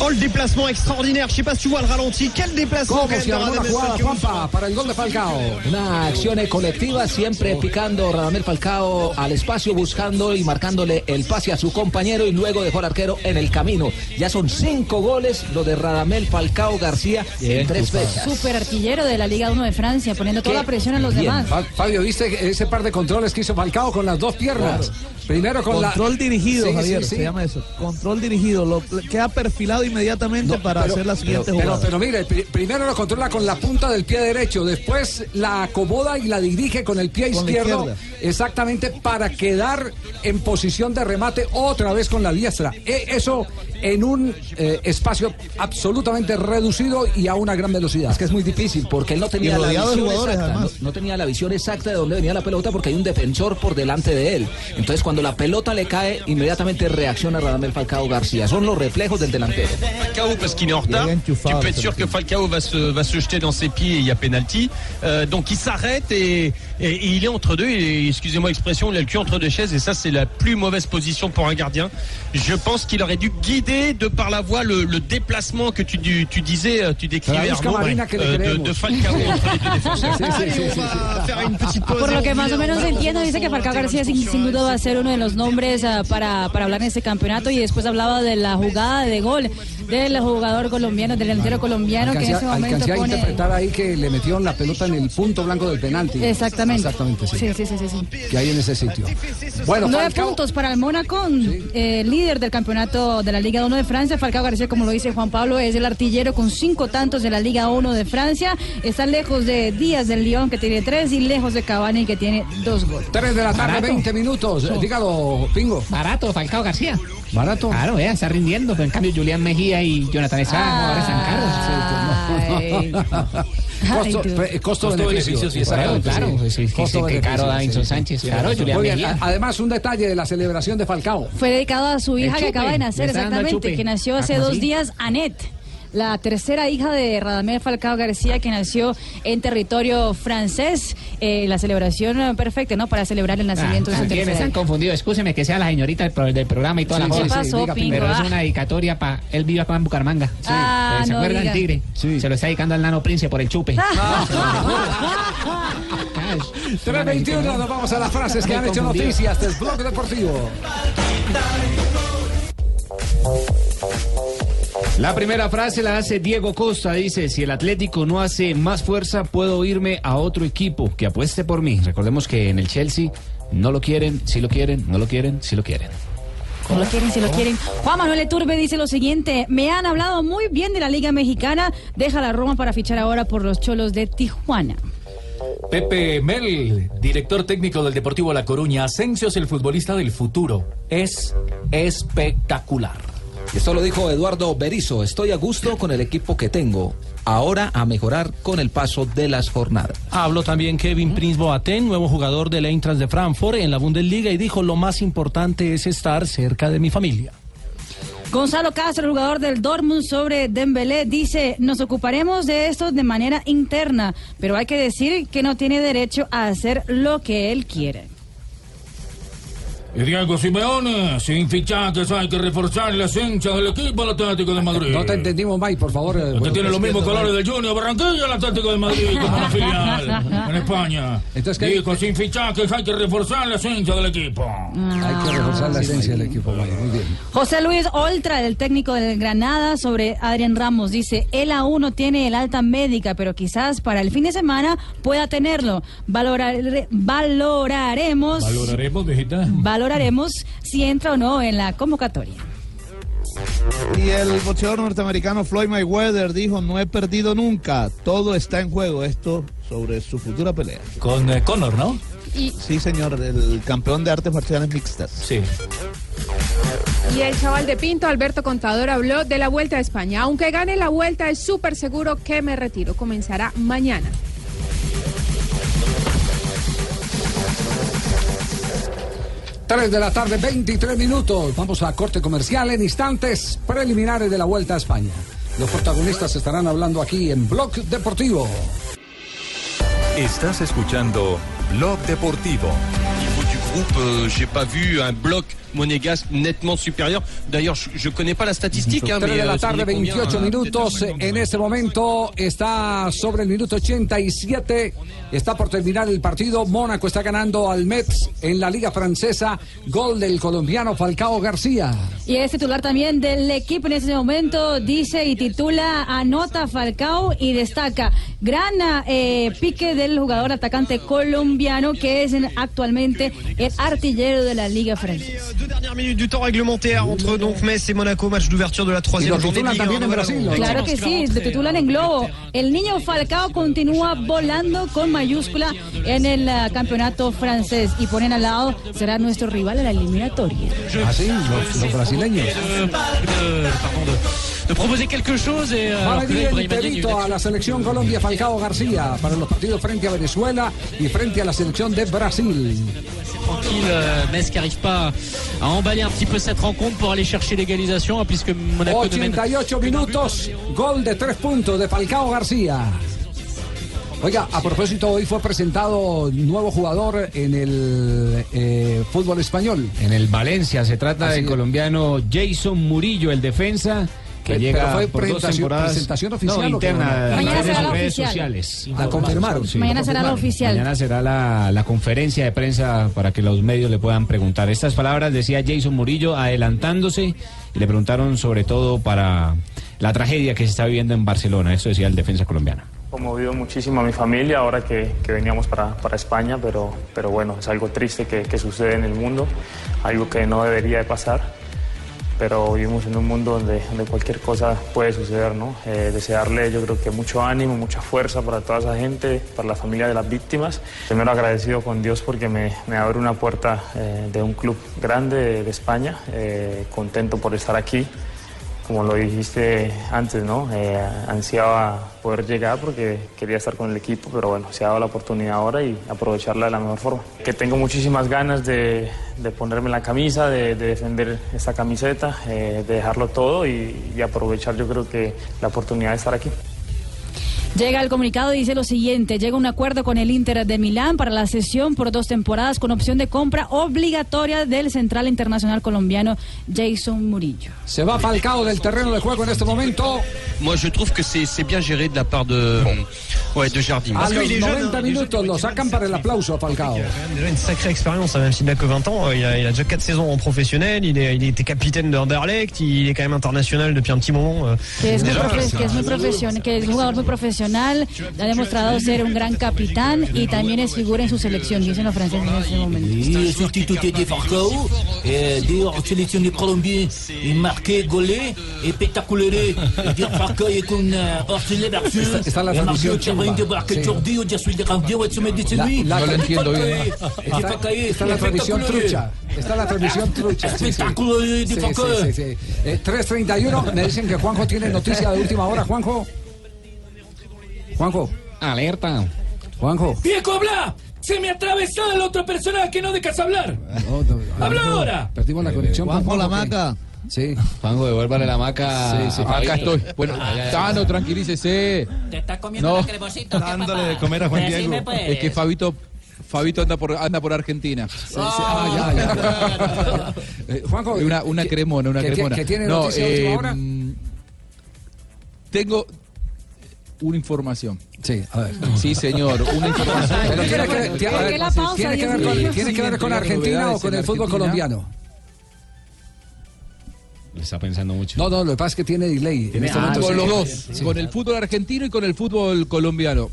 Oh, le déplacement extraordinaire. Je sais pas si tu vois le ralenti. Quel déplacement ¿Cómo quand même se de armó la Radamel jugada, Falcao. Juanpa, para el gol de Falcao? Una acción colectiva, siempre picando Radamel Falcao al espacio, buscando y marcándole el pase a su compañero y luego dejó al arquero en el camino. Ya son cinco goles lo de Radamel Falcao García en tres fechas. Super artillero de la Liga 1 de Francia, poniendo toda la presión a los Bien. demás. Fa- Fabio, ¿viste ese par de controles que hizo Falcao con las dos piernas? Primero con la... Control dirigido, Sí, Javier, sí. se llama eso. Control dirigido. Lo, queda perfilado inmediatamente para pero- hacer la siguiente pero, jugada. Pero, mire, pri- primero lo controla con la punta del pie derecho, después la acomoda y la dirige con el pie Con izquierdo, exactamente para quedar en posición de remate otra vez con la diestra. E- eso en un eh, espacio absolutamente reducido y a una gran velocidad. Es que es muy difícil porque él no tenía la visión exacta, no, no tenía la visión exacta de dónde venía la pelota porque hay un defensor por delante de él. Entonces cuando la pelota le cae, inmediatamente reacciona Radamel Falcao García. Son los reflejos del delantero. Falcao parce qu'il est en retard. Tu peux être sûr que Falcao va se, va se jeter dans ses pieds et il y a penalty. Euh, donc il s'arrête et, et- et il est entre deux. Et, excusez-moi l'expression, il a le cul entre deux chaises et ça c'est la plus mauvaise position pour un gardien. Je pense qu'il aurait dû guider de par la voie le, le déplacement que tu, tu, tu disais, euh, tu décrivais Arnaud, euh, de, de Falcao entre les deux défenseurs. Sí, sí, sí, sí, sí. Por lo que más o menos entiendo, dice que Falcao García sin, sin duda va a ser uno de los nombres ah, para, para hablar en este campeonato y después hablaba de la jugada de gol del jugador colombiano, del delantero colombiano que en Alcancé, ese momento alcancé a pone... interpretar ahí que le metieron la pelota en el punto blanco del penalti. Exactamente. Exactamente, sí. Sí, sí, sí, sí, sí. Que hay en ese sitio. Bueno, Nueve Falcao, puntos para el Mónaco, eh, líder del campeonato de la Liga 1 de Francia. Falcao García, como lo dice Juan Pablo, es el artillero con cinco tantos de la Liga 1 de Francia. Está lejos de Díaz del León, que tiene tres, y lejos de Cavani, que tiene dos goles. 3 de la tarde, Barato. 20 minutos. Dígalo, Pingo. Barato, Falcao García. Barato. Claro, vea, está rindiendo. Pero en cambio, Julián Mejía y Jonathan Estrada ahora están caros. Costo, Ay, pre- costo, Costo, beneficio, sí, Claro, claro, sí. sí, Costo, caro Davinson. Sánchez, claro. Julián Mejía. Además, un detalle de la celebración de Falcao. Fue dedicado a su hija que acaba de nacer, exactamente, que nació Ah, hace ¿cómo dos días, Anet. La tercera hija de Radamel Falcao García, que nació en territorio francés. Eh, la celebración eh, perfecta, ¿no? Para celebrar el nacimiento de su También tercera están hija. confundidos. Escúcheme que sea la señorita del, pro- del programa y toda Sí, la sí, cosa. sí, ¿Qué pasó, diga, Pingo? Pero es Ah. una dedicatoria para. Él vive acá en Bucaramanga. Sí. Ah, ¿Se no acuerdan, diga. Tigre? Se lo está dedicando al nano Prince por el chupe. Ah. 3.21, nos vamos a las frases que han hecho Confundido. noticias del blog deportivo. La primera frase la hace Diego Costa. Dice, si el Atlético no hace más fuerza, puedo irme a otro equipo que apueste por mí. Recordemos que en el Chelsea no lo quieren, sí lo quieren, no lo quieren, sí lo quieren. No lo quieren, si lo quieren. Juan Manuel Eturbe dice lo siguiente: Me han hablado muy bien de la Liga Mexicana. Deja la Roma para fichar ahora por los cholos de Tijuana. Pepe Mel, director técnico del Deportivo La Coruña. Asensio es el futbolista del futuro. Es espectacular. Esto lo dijo Eduardo Berizo. Estoy a gusto con el equipo que tengo. Ahora a mejorar con el paso de las jornadas. Habló también Kevin Prince Boateng, nuevo jugador del Eintracht de Frankfurt en la Bundesliga y dijo lo más importante es estar cerca de mi familia. Gonzalo Castro, jugador del Dortmund sobre Dembélé, dice, nos ocuparemos de esto de manera interna, pero hay que decir que no tiene derecho a hacer lo que él quiere. Y Diego Simeone, sin fichajes hay que reforzar las hinchas del equipo del Atlético de Madrid. No te entendimos, Mike, por favor. eh, Que bueno, tiene los mismos colores del Junior Barranquilla, el Atlético de Madrid, como una filial en España. Entonces, ¿qué- Dijo, sin fichajes hay que reforzar las hinchas del equipo. Hay que reforzar la esencia del equipo, Mike. Muy bien. José Luis Oltra, el técnico del Granada, sobre Adrián Ramos, dice, él aún no tiene el alta médica, pero quizás para el fin de semana pueda tenerlo. Valorare- valoraremos, Valoraremos, viejita. Valoraremos si entra o no en la convocatoria. Y el boxeador norteamericano Floyd Mayweather dijo, no he perdido nunca, todo está en juego. Esto sobre su futura pelea. Con eh, Conor, ¿no? Y, Sí, señor, el campeón de artes marciales mixtas. Sí. y el chaval de Pinto, Alberto Contador, habló de la Vuelta a España. Aunque gane la Vuelta, es súper seguro que me retiro. Comenzará mañana. Tres de la tarde, 23 minutos. Vamos a corte comercial en instantes preliminares de la Vuelta a España. Los protagonistas estarán hablando aquí en Blog Deportivo. Estás escuchando Blog Deportivo. groupe, euh, j'ai pas vu un bloc monégasque nettement supérieur. D'ailleurs, je, je connais pas la statistique, hein, 3 mais de la euh, tarde, on est combien, 28 hein, minutos. En este momento está sobre el minuto 87. Está por terminar el partido. Mónaco está ganando al Metz en la Liga Francesa. Gol del colombiano Falcao García. Y es titular también del equipo en ese momento, dice y titula Anota Falcao y destaca gran eh, pique del jugador atacante colombiano que es en- actualmente el artillero de la Liga Francesa. Deux dernières minutes du temps réglementaire entre donc Metz et Monaco, match d'ouverture de la troisième journée de titulan Ligue 1. también en Voilà, Brasil, donc, ¿no? Claro que sí, lo titulan en globo. El niño Falcao continúa volando con mayúscula en el ah, campeonato francés y ponen al lado, será nuestro rival en la eliminatoria. Así, los, los brasileños. de, pardon, de- de proposer quelque chose et euh, Va a venir el a la selección Colombia Falcao García para los partidos frente a Venezuela y frente a la selección de Brasil. tranquille, euh, Metz qui n'arrive pas à emballer un petit peu cette rencontre pour aller chercher l'égalisation, puisque Monaco ne mène 88 minutos, gol de tres puntos de Falcao García. Oiga, a propósito, hoy fue presentado nuevo jugador en el eh, fútbol español. En el Valencia se trata Así del es. colombiano Jason Murillo, el defensa que llega fue por dos temporadas. presentación oficial, no, interna Mañana será la redes oficial. sociales. La confirmaron. Sí. Mañana será la oficial. Mañana será la, la conferencia de prensa para que los medios le puedan preguntar. Estas palabras decía Jason Murillo adelantándose y le preguntaron sobre todo para la tragedia que se está viviendo en Barcelona. Eso decía el defensa colombiano. conmovido muchísimo a mi familia ahora que, que veníamos para, para España, pero, pero bueno, es algo triste que, que sucede en el mundo, algo que no debería de pasar, pero vivimos en un mundo donde, cualquier cosa puede suceder, ¿no? Eh, desearle yo creo que mucho ánimo, mucha fuerza para toda esa gente, para la familia de las víctimas. Primero agradecido con Dios porque me, abre una puerta eh, de un club grande de, de España, eh, contento por estar aquí como lo dijiste antes, ¿no? Eh, ansiaba poder llegar porque quería estar con el equipo, pero bueno, se ha dado la oportunidad ahora y aprovecharla de la mejor forma. Que tengo muchísimas ganas de, de ponerme la camisa, de, de defender esta camiseta, eh, de dejarlo todo y, y aprovechar yo creo que la oportunidad de estar aquí. Llega el comunicado y dice lo siguiente, llega un acuerdo con el Inter de Milán para la sesión por dos temporadas con opción de compra obligatoria del central internacional colombiano Jason Murillo. Se va Falcao del terreno de juego en este momento. Moi, je trouve que c'est bien géré de la part de, ouais, de Jardim. A los 90 minutos lo sacan para el aplauso a Falcao. Déjà une sacrée expérience, même s'il n'a que 20 ans. euh, Il a, il a déjà 4 saisons en professionnel. Il, est, il était capitaine de Anderlecht. Il est quand même international depuis un petit moment. euh. Que es muy, profe- que es muy que jugador muy profesional. Internacional, ha demostrado ser un gran capitán y también es figura en su selección, dicen los franceses en este momento. Il est substituté de Falcao, et d'ailleurs, sélectionné Colombien, il et. Et dire Falcao est con Versus, Está- la et traducción de. Jordi, Randio, et lui. No entiendo bien. Está, la transmisión trucha. Está la transmisión trucha. sí, sí. Espectáculo de- de Sí, Falcao. sí, sí, sí. Eh, 3.31. Me dicen que Juanjo tiene noticia de última hora. Juanjo. Juanjo. Alerta. Juanjo. ¡Viejo, habla! ¡Se me atravesó el otro personaje, no dejas hablar! ¡Habla ahora! Perdimos la conexión con Juanjo la maca. Sí. Juanjo, devuélvale la maca. Sí, sí. a Acá estoy. Bueno, Ah. Tano, tranquilícese. Te está comiendo No. la cremosita, ¿qué, Dándole papá? de comer a Juan Decime, Diego. pues. Es que Fabito, Fabito anda por, anda por Argentina. Ah, ya, ya. Eh, Juanjo. Una, una cremona, una que cremona. que tiene no, noticia de última hora? mm, Tengo una información. Sí, a ver. Sí, señor, una información. Pero tiene que, ¿Por tiene- a ver, tiene que con, mío? tiene que ver con Sí, Argentina o con el fútbol colombiano. Le está pensando mucho. No, no, lo que pasa es que tiene delay. En este momento con los dos, Sí. con el fútbol argentino y con el fútbol colombiano.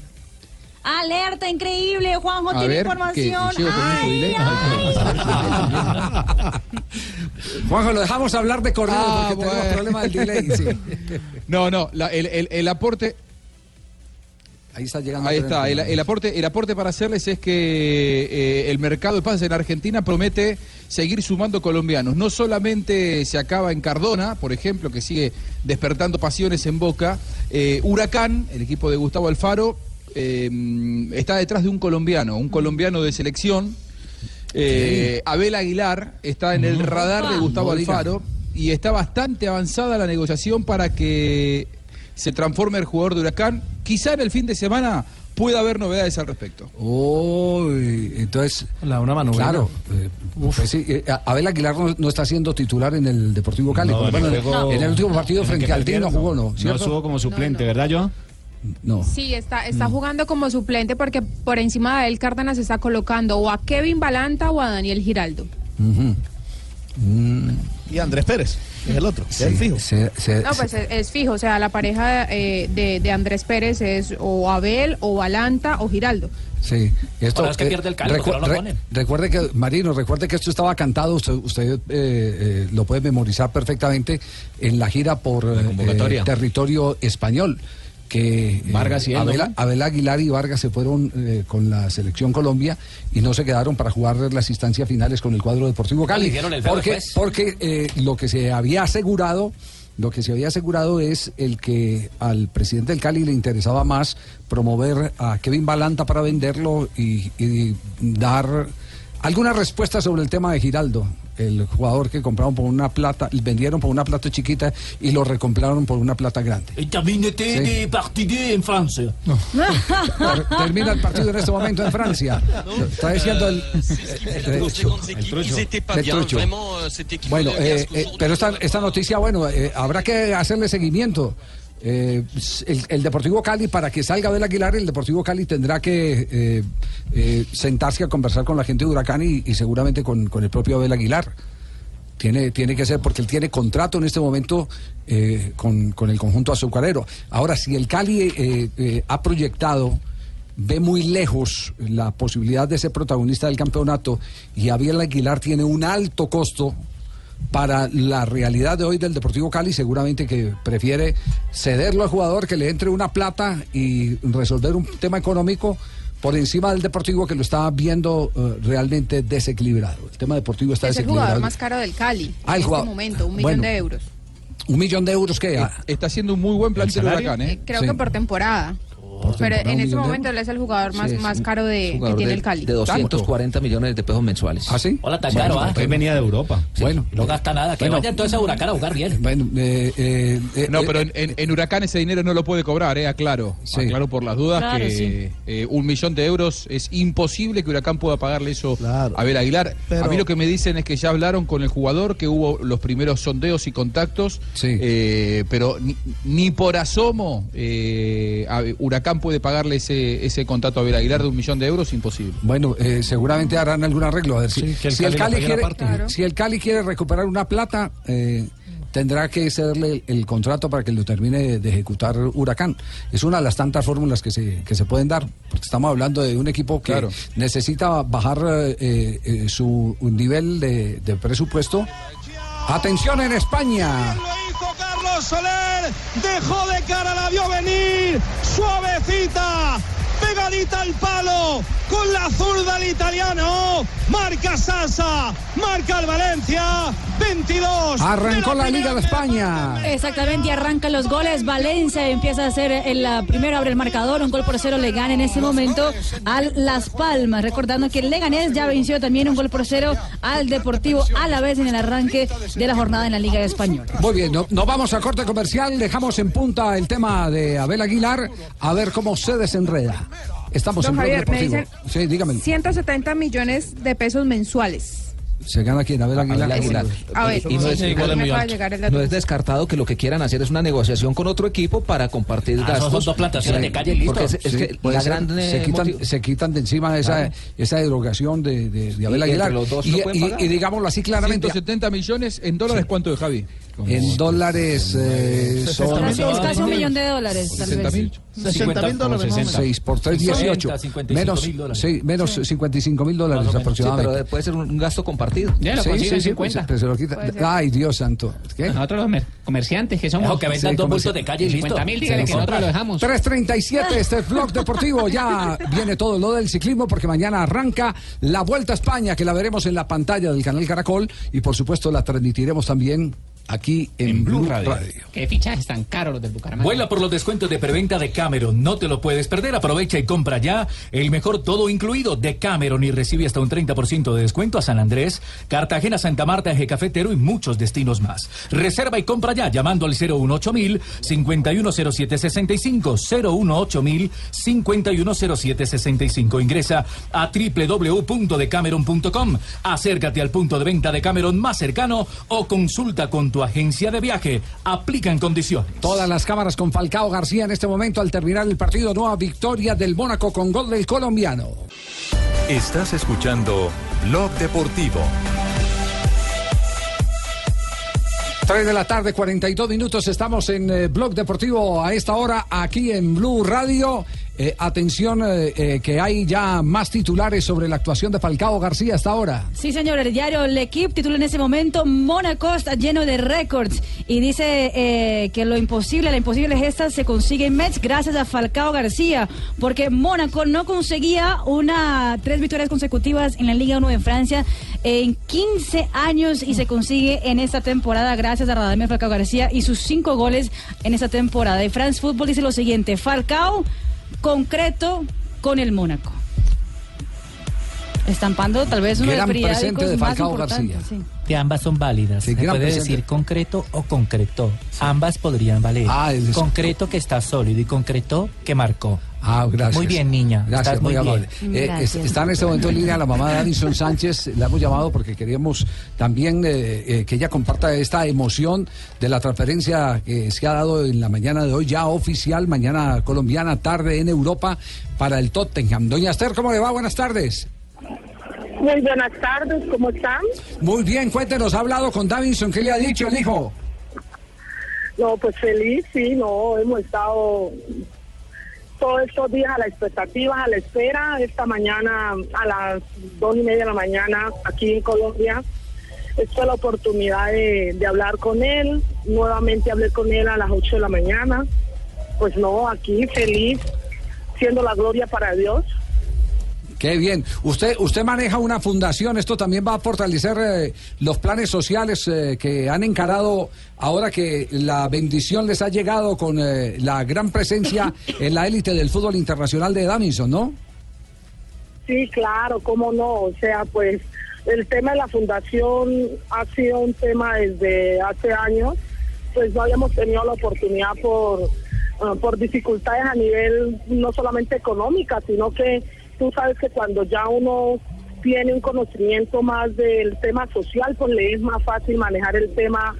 Alerta increíble, Juanjo A tiene ver, información. que Ay, delay. Juanjo, lo dejamos hablar de corrido Ah, porque tenemos bueno. problema del delay. sí. No, no, la- el, el- el aporte, Ahí está llegando. ahí está, el, el aporte, el aporte para hacerles es que eh, el mercado de pases en Argentina promete seguir sumando colombianos. No solamente se acaba en Cardona, por ejemplo, que sigue despertando pasiones en Boca. eh, Huracán, el equipo de Gustavo Alfaro, eh, está detrás de un colombiano, un colombiano de selección. Abel Aguilar está en el radar de Gustavo. Alfaro y está bastante avanzada la negociación para que se transforme el jugador de Huracán. Quizá en el fin de semana pueda haber novedades al respecto. Uy, entonces. La una mano. Claro. eh, pues sí, eh, Abel Aguilar no, no está siendo titular en el Deportivo Cali. No, en Bueno, el juego- en el último partido frente al no jugó, ¿no? No ¿Cierto? estuvo como suplente, ¿verdad, Joan? No. Sí, está, está jugando como suplente porque por encima de él Cárdenas está colocando o a Kevin Balanta o a Daniel Giraldo. Mm, Y Andrés Pérez, es el otro, sí, es el fijo. se- se- No, pues es, es fijo, o sea, la pareja eh, de, de Andrés Pérez es o Abel o Balanta o Giraldo. Sí, esto, Ahora es que eh, pierde el caldo, recu- pero no lo re- ponen. recuerde que, Marino, recuerde que esto estaba cantado, usted, usted, eh, eh, lo puede memorizar perfectamente en la gira por eh, territorio español. Que eh, Vargas y él, Abel, ¿no? Abel Aguilar y Vargas se fueron eh, con la selección Colombia y no se quedaron para jugar las instancias finales con el cuadro Deportivo Cali. El Porque, después. porque eh, lo que se había asegurado lo que se había asegurado es el que al presidente del Cali le interesaba más promover a Kevin Balanta para venderlo y, y dar alguna respuesta sobre el tema de Giraldo, el jugador que compraron por una plata, vendieron por una plata chiquita y lo recompraron por una plata grande. Et terminé de partidé en Francia. Ter- Termina el partido en este momento en Francia. Está diciendo el, Bueno, eh, eh, pero esta, esta noticia, bueno, eh, habrá que hacerle seguimiento. Eh, el, Deportivo Cali, para que salga del Aguilar, el Deportivo Cali tendrá que eh, eh, sentarse a conversar con la gente de Huracán y, seguramente con, con el propio Abel Aguilar. Tiene, tiene que ser porque él tiene contrato en este momento eh, con, con el conjunto azucarero. Ahora, si el Cali ha proyectado, ve muy lejos la posibilidad de ser protagonista del campeonato y Abel Aguilar tiene un alto costo para la realidad de hoy del Deportivo Cali, seguramente que prefiere cederlo al jugador, que le entre una plata y resolver un tema económico por encima del Deportivo que lo está viendo eh, realmente desequilibrado. El tema deportivo está Es el desequilibrado. jugador más caro del Cali Ah, el en este jugador- momento, un millón bueno. de euros. Un millón de euros que está haciendo un muy buen plantel Huracán, ¿eh? Creo que por temporada. Pero en este de momento él es el jugador más, Sí, más caro de, que tiene de, el Cali. de 240 millones de pesos mensuales. ¿Ah, sí? Hola, tan caro, ¿ah? Él venía de Europa. Bueno. No gasta nada. Que Bueno. vaya entonces a Huracán a jugar bien. Bueno, eh, eh, eh, No, pero en, en- en Huracán ese dinero no lo puede cobrar, ¿eh? Aclaro. Sí. Aclaro por las dudas Claro, que sí. eh, un millón de euros es imposible que Huracán pueda pagarle eso a Abel Aguilar. Pero- A mí lo que me dicen es que ya hablaron con el jugador, que hubo los primeros sondeos y contactos, eh, pero ni, ni por asomo eh, a- Huracán puede pagarle ese, ese contrato a Abel Aguilar de un millón de euros, imposible. Bueno, eh, seguramente harán algún arreglo. A ver si, Sí, el si el Cali quiere. Claro. si el Cali quiere recuperar una plata, eh, tendrá que cederle el, el contrato para que lo termine de, de ejecutar Huracán. Es una de las tantas fórmulas que se, que se pueden dar, porque estamos hablando de un equipo que Claro. necesita bajar eh, eh, su nivel de, de presupuesto. Atención en España. Soler dejó de cara, la vio venir, suavecita, pegadita al palo, con la zurda el italiano, marca Sasa, marca el Valencia, 22. Arrancó la Liga de España. Exactamente, y arrancan los goles. Valencia empieza a hacer el la- primero abre el marcador, un gol por cero le gana en ese momento al Las Palmas. Recordando que el Leganés ya venció también un gol por cero al Deportivo a la vez en el arranque de la jornada en la Liga Española. Muy bien, no- nos vamos a corte comercial, dejamos en punta el tema de Abel Aguilar, a ver cómo se desenreda. Estamos Don en Blog Javier, me Deportivo. dicen- Sí, dígame. 170 millones de pesos mensuales. ¿Se gana quién? Abel Aguilar. Abel Aguilar. A ver, Y no es, sí. No es descartado que lo que quieran hacer es una negociación con otro equipo para compartir Ah, son gastos. dos plantaciones Sí, de calle listo. Porque es, es Sí, que la ser. gran eh, se, quitan, se quitan de encima esa, Claro. esa derogación de, de, de Abel Y Aguilar. entre los dos y, y digámoslo así claramente. 170 millones en dólares, ¿cuánto de Javi? En dólares eh, son Es casi un millón de dólares, tal 60 vez. mil. 60 mil dólares. más o menos. 6 por 3, 18. 60, 55 Menos, mil dólares. sí, menos 55 mil dólares menos. Sí, aproximadamente. pero puede ser un gasto compartido. Ya lo en sí, 50. pues, se lo quita. Ay, Dios santo. ¿Qué? Nosotros los mer- comerciantes que somos. Ojo, que vendan Sí, dos ¿cómo bultos de calle y listo. 50 mil, dígale que nosotros lo dejamos. 337, este es Blog Deportivo. Ya viene todo lo del ciclismo porque mañana arranca la Vuelta a España, que la veremos en la pantalla del canal Caracol y por supuesto la transmitiremos también aquí en, Blue Radio. Qué fichajes tan caros los del Bucaramanga. Vuela por los descuentos de preventa de Cameron. No te lo puedes perder. Aprovecha y compra ya el mejor todo incluido de Cameron y recibe hasta un 30% de descuento a San Andrés, Cartagena, Santa Marta, Eje Cafetero y muchos destinos más. Reserva y compra ya llamando al 018000 510765 018000 510765. Ingresa a www.decameron.com. Acércate al punto de venta de Cameron más cercano o consulta con tu agencia de viaje. Aplican condiciones. Todas las cámaras con Falcao García en este momento al terminar el partido. Nueva victoria del Mónaco con gol del colombiano. Estás escuchando Blog Deportivo. 3 de la tarde, 42 minutos. Estamos en eh, Blog Deportivo a esta hora, aquí en Blue Radio. Eh, atención, eh, eh, que hay ya más titulares sobre la actuación de Falcao García hasta ahora. Sí, señor, el diario L'Equipe titula en ese momento Mónaco está lleno de récords y dice que lo imposible, la imposible gesta se consigue en Metz gracias a Falcao García, porque Mónaco no conseguía una tres victorias consecutivas en la Liga 1 de Francia en 15 años y se consigue en esta temporada gracias a Radamel Falcao García y sus cinco goles en esta temporada. Y France Football dice lo siguiente, Falcao concreto con el Mónaco. Estampando tal vez uno Gran de presente de más Falcao importantes. García. sí. Que ambas son válidas. Sí, Se puede presente. decir concreto o concreto. Ambas podrían valer. Ah, es- concreto que está sólido y concreto que marcó. Ah, gracias. Muy bien, niña. Gracias, Estás muy, muy amable. bien. Eh, es- está en este momento en línea la mamá de Alison Sánchez. La hemos llamado porque queríamos también eh, eh, que ella comparta esta emoción de la transferencia que se ha dado en la mañana de hoy, ya oficial, mañana colombiana, tarde en Europa, para el Tottenham. Doña Esther, ¿cómo le va? Buenas tardes. Muy buenas tardes, ¿cómo están? Muy bien, cuéntenos, ha hablado con Davinson, ¿qué le ha dicho el hijo? No, pues feliz, sí, no, hemos estado todos estos días a la expectativa, a la espera. Esta mañana, a las dos y media de la mañana, aquí en Colombia, es la oportunidad de hablar con él. Nuevamente hablé con él a las ocho de la mañana. Pues no, aquí feliz, siendo la gloria para Dios. Qué bien. Usted, usted maneja una fundación. Esto también va a fortalecer eh, los planes sociales eh, que han encarado ahora que la bendición les ha llegado con eh, la gran presencia en la élite del fútbol internacional de Davinson, ¿no? Sí, claro, cómo no. O sea, pues el tema de la fundación ha sido un tema desde hace años. Pues no habíamos tenido la oportunidad por, ah, por dificultades a nivel no solamente económica, sino que tú sabes que cuando ya uno tiene un conocimiento más del tema social, pues le es más fácil manejar el tema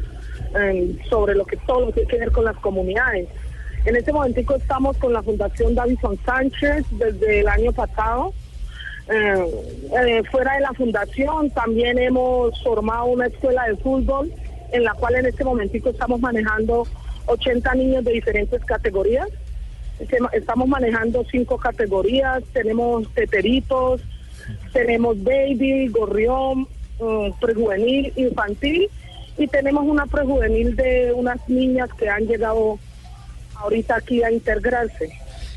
eh, sobre lo que todo tiene que ver con las comunidades. En este momentico estamos con la Fundación Davison Sánchez desde el año pasado. Eh, eh, fuera de la fundación también hemos formado una escuela de fútbol en la cual en este momentico estamos manejando 80 niños de diferentes categorías. Estamos manejando cinco categorías, tenemos teteritos, tenemos baby, gorrión, mm, prejuvenil, infantil y tenemos una prejuvenil de unas niñas que han llegado ahorita aquí a integrarse.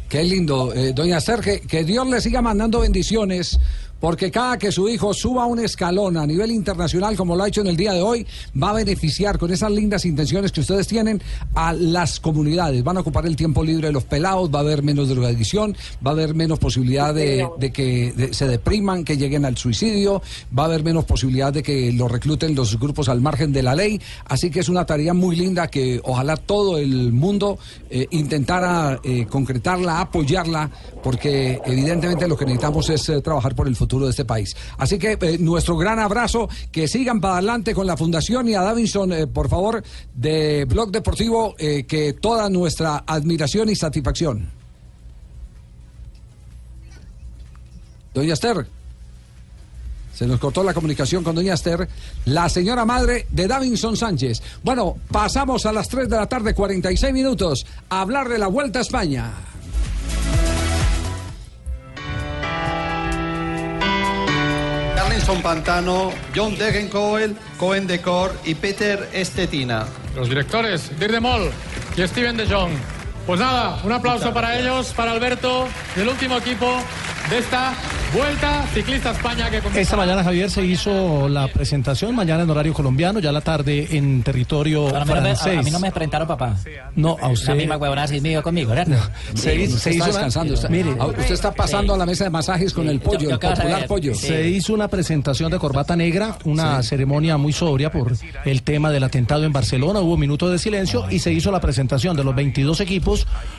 Qué lindo, eh, doña Serge, que Dios le siga mandando bendiciones porque cada que su hijo suba un escalón a nivel internacional, como lo ha hecho en el día de hoy, va a beneficiar con esas lindas intenciones que ustedes tienen a las comunidades. Van a ocupar el tiempo libre de los pelados, va a haber menos drogadicción, va a haber menos posibilidad de, que se depriman, que lleguen al suicidio, va a haber menos posibilidad de que los recluten los grupos al margen de la ley. Así que es una tarea muy linda que ojalá todo el mundo eh, intentara eh, concretarla, apoyarla, porque evidentemente lo que necesitamos es eh, trabajar por el futuro de este país. Así que eh, nuestro gran abrazo, que sigan para adelante con la fundación y a Davinson, eh, por favor, de Blog Deportivo, eh, que toda nuestra admiración y satisfacción. Doña Esther. Se nos cortó la comunicación con Doña Esther, la señora madre de Davinson Sánchez. Bueno, pasamos a las 3 de la tarde, 46 minutos, a hablar de la Vuelta a España. Arlinson Pantano, John Degenkoel, Cohen Decor y Peter Estetina. Los directores, Dirk de Mol y Steven de Jong. Pues nada, un aplauso para ellos, para Alberto y el último equipo de esta Vuelta Ciclista España que comienza. Esta mañana, Javier, se hizo la presentación, mañana en horario colombiano, ya la tarde en territorio Pero a mí no me- francés. a mí no me presentaron, papá. No, a usted. La misma huevona así conmigo, ¿verdad? Se, hizo- se hizo una- descansando. Está- Mire, Ah, usted está pasando a la mesa de masajes con el pollo, el popular pollo. Se hizo una presentación de corbata negra, una ceremonia muy sobria por el tema del atentado en Barcelona. Hubo minutos de silencio y se hizo la presentación de los 22 equipos,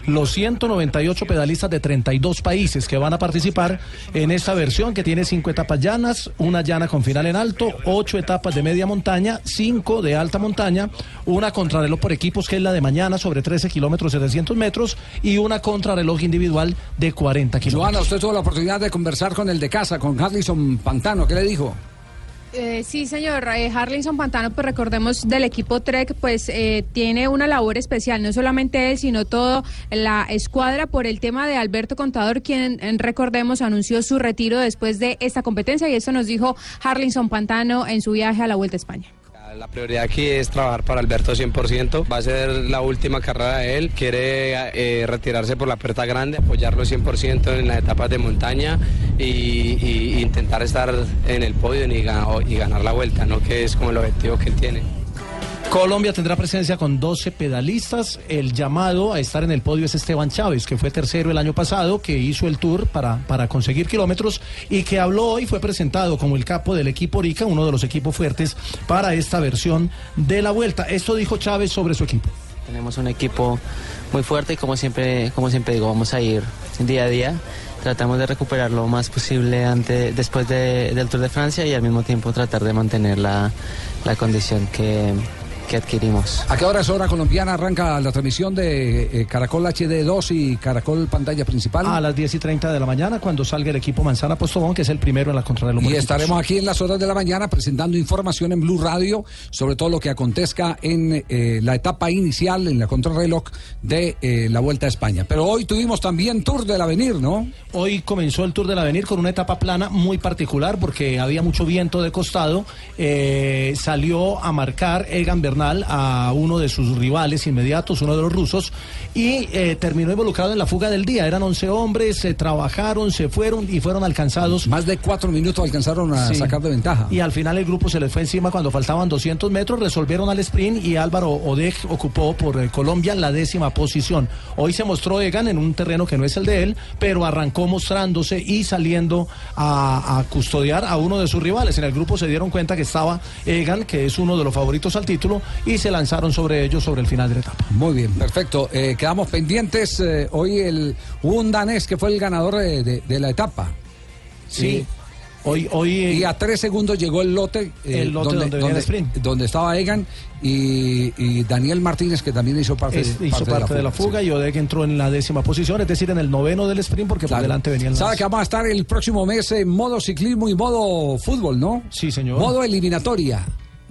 los 198 pedalistas de 32 países que van a participar en esta versión que tiene cinco etapas llanas, una llana con final en alto, ocho etapas de media montaña, cinco de alta montaña, una contrarreloj por equipos que es la de mañana sobre 13 kilómetros 700 metros y una contrarreloj individual de 40 kilómetros. Joana, usted tuvo la oportunidad de conversar con el de casa, con Harlison Pantano. ¿Qué le dijo? Eh, sí, señor. Eh, Harlinson Pantano, pues recordemos del equipo Trek, pues eh, tiene una labor especial, no solamente él, sino toda la escuadra por el tema de Alberto Contador, quien, recordemos, anunció su retiro después de esta competencia y eso nos dijo Harlinson Pantano en su viaje a la Vuelta a España. La prioridad aquí es trabajar para Alberto 100%. Va a ser la última carrera de él. Quiere eh, retirarse por la puerta grande, apoyarlo 100% en las etapas de montaña y, y intentar estar en el podio y, ga- y ganar la vuelta, ¿no? que es como el objetivo que él tiene. Colombia tendrá presencia con 12 pedalistas. El llamado a estar en el podio es Esteban Chávez, que fue tercero el año pasado, que hizo el tour para, para conseguir kilómetros y que habló hoy, fue presentado como el capo del equipo Orica, uno de los equipos fuertes para esta versión de la vuelta. Esto dijo Chávez sobre su equipo. Tenemos un equipo muy fuerte y como siempre, como siempre digo, vamos a ir día a día. Tratamos de recuperar lo más posible ante, después de- del Tour de Francia y al mismo tiempo tratar de mantener la, la condición que, que adquirimos. ¿A qué hora es hora colombiana arranca la transmisión de eh, Caracol HD2 y Caracol pantalla principal? A las 10 y 30 de la mañana, cuando salga el equipo Manzana Postobón, que es el primero en la contrarreloj. Y estaremos aquí en las horas de la mañana presentando información en Blue Radio sobre todo lo que acontezca en eh, la etapa inicial, en la contrarreloj de eh, la Vuelta a España. Pero hoy tuvimos también Tour del Avenir, ¿no? Hoy comenzó el Tour del Avenir con una etapa plana muy particular porque había mucho viento de costado. Eh, salió a marcar Egan Bernal a uno de sus rivales inmediatos, uno de los rusos, y eh, terminó involucrado en la fuga del día. Eran 11 hombres, se trabajaron, se fueron y fueron alcanzados. Más de cuatro minutos alcanzaron a sacar de ventaja. Y al final el grupo se les fue encima cuando faltaban 200 metros, resolvieron al sprint y Álvaro Odeg ocupó por eh, Colombia la décima posición. Hoy se mostró Egan en un terreno que no es el de él, pero arrancó mostrándose y saliendo a, a custodiar a uno de sus rivales. En el grupo se dieron cuenta que estaba Egan, que es uno de los favoritos al título, y se lanzaron sobre ellos sobre el final de la etapa. Muy bien, perfecto. Eh, quedamos pendientes. eh, hoy el, hubo un danés que fue el ganador de, de- de la etapa. Sí. Eh, Hoy, hoy, y a tres segundos llegó el lote, eh, El lote donde venía el sprint. donde estaba Egan y, y Daniel Martínez, que también hizo parte, Es- hizo parte de la fuga, y Odeg entró en la décima posición, es decir, en el noveno del sprint, porque por delante venía el Sabe que vamos a estar el próximo mes en modo ciclismo y modo fútbol, ¿no? Sí, señor. Modo eliminatoria.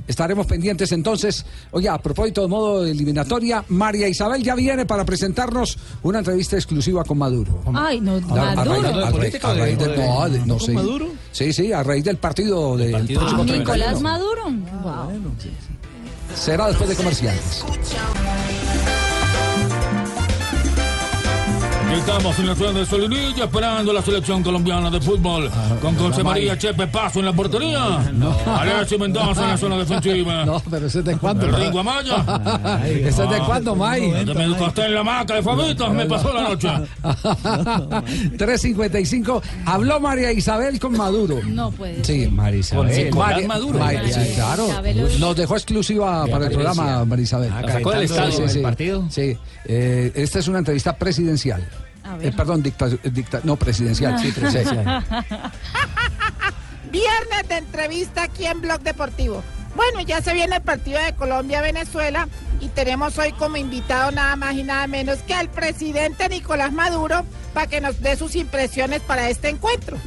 Estaremos pendientes entonces. Oye, a propósito de modo eliminatoria, María Isabel ya viene para presentarnos una entrevista exclusiva con Maduro. Ay, no, A- a raíz- Maduro. a raíz- a raíz del- no, de- no, ¿Con sí. Maduro? Sí, sí, a raíz del partido del próximo Nicolás 31. Maduro. Wow. Será después de comerciales. Estamos en la ciudad de Solinilla esperando la selección colombiana de fútbol con José no, María May. Chepe Paso en la portería. Alexis Mendoza en la zona defensiva. No, pero ese es de cuándo. El Ringo Amaya. ¿Ese es de cuándo, May? Desde me educaste en la maca de Fabitos, me pasó la noche. 355. Habló María Isabel con Maduro. No puede Sí, María Isabel. Con María- Maduro. María- sí, María claro. Isabel. Nos dejó exclusiva para el programa, María Isabel. Ah, sacó del estadio el partido. Sí. Eh, esta es una entrevista presidencial. Eh, perdón, dicta, dicta- no, presidencial. Sí, presidencial. Viernes de entrevista aquí en Blog Deportivo. Bueno, ya se viene el partido de Colombia-Venezuela y tenemos hoy como invitado nada más y nada menos que al presidente Nicolás Maduro para que nos dé sus impresiones para este encuentro.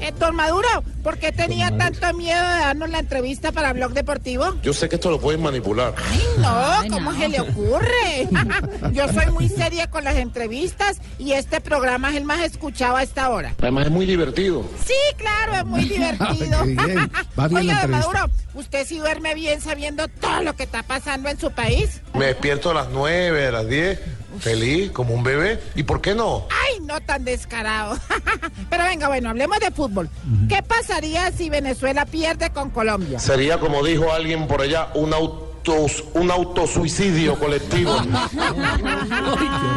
Eh, don Maduro, ¿por qué tenía tanto miedo de darnos la entrevista para Blog Deportivo? Yo sé que esto lo pueden manipular. Ay, no, ¿cómo se le ocurre? Yo soy muy seria con las entrevistas y este programa es el más escuchado a esta hora. Además es muy divertido. Sí, claro, es muy divertido. Qué bien. Va bien Oiga, la don. Maduro, ¿usted sí duerme bien sabiendo todo lo que está pasando en su país? Me despierto a las 9, a las 10, feliz, como un bebé. ¿Y por qué no? Ay, no tan descarado. Pero venga, bueno, hablemos de fútbol. ¿Qué pasaría si Venezuela pierde con Colombia? Sería, como dijo alguien por allá, un auto, un autosuicidio colectivo.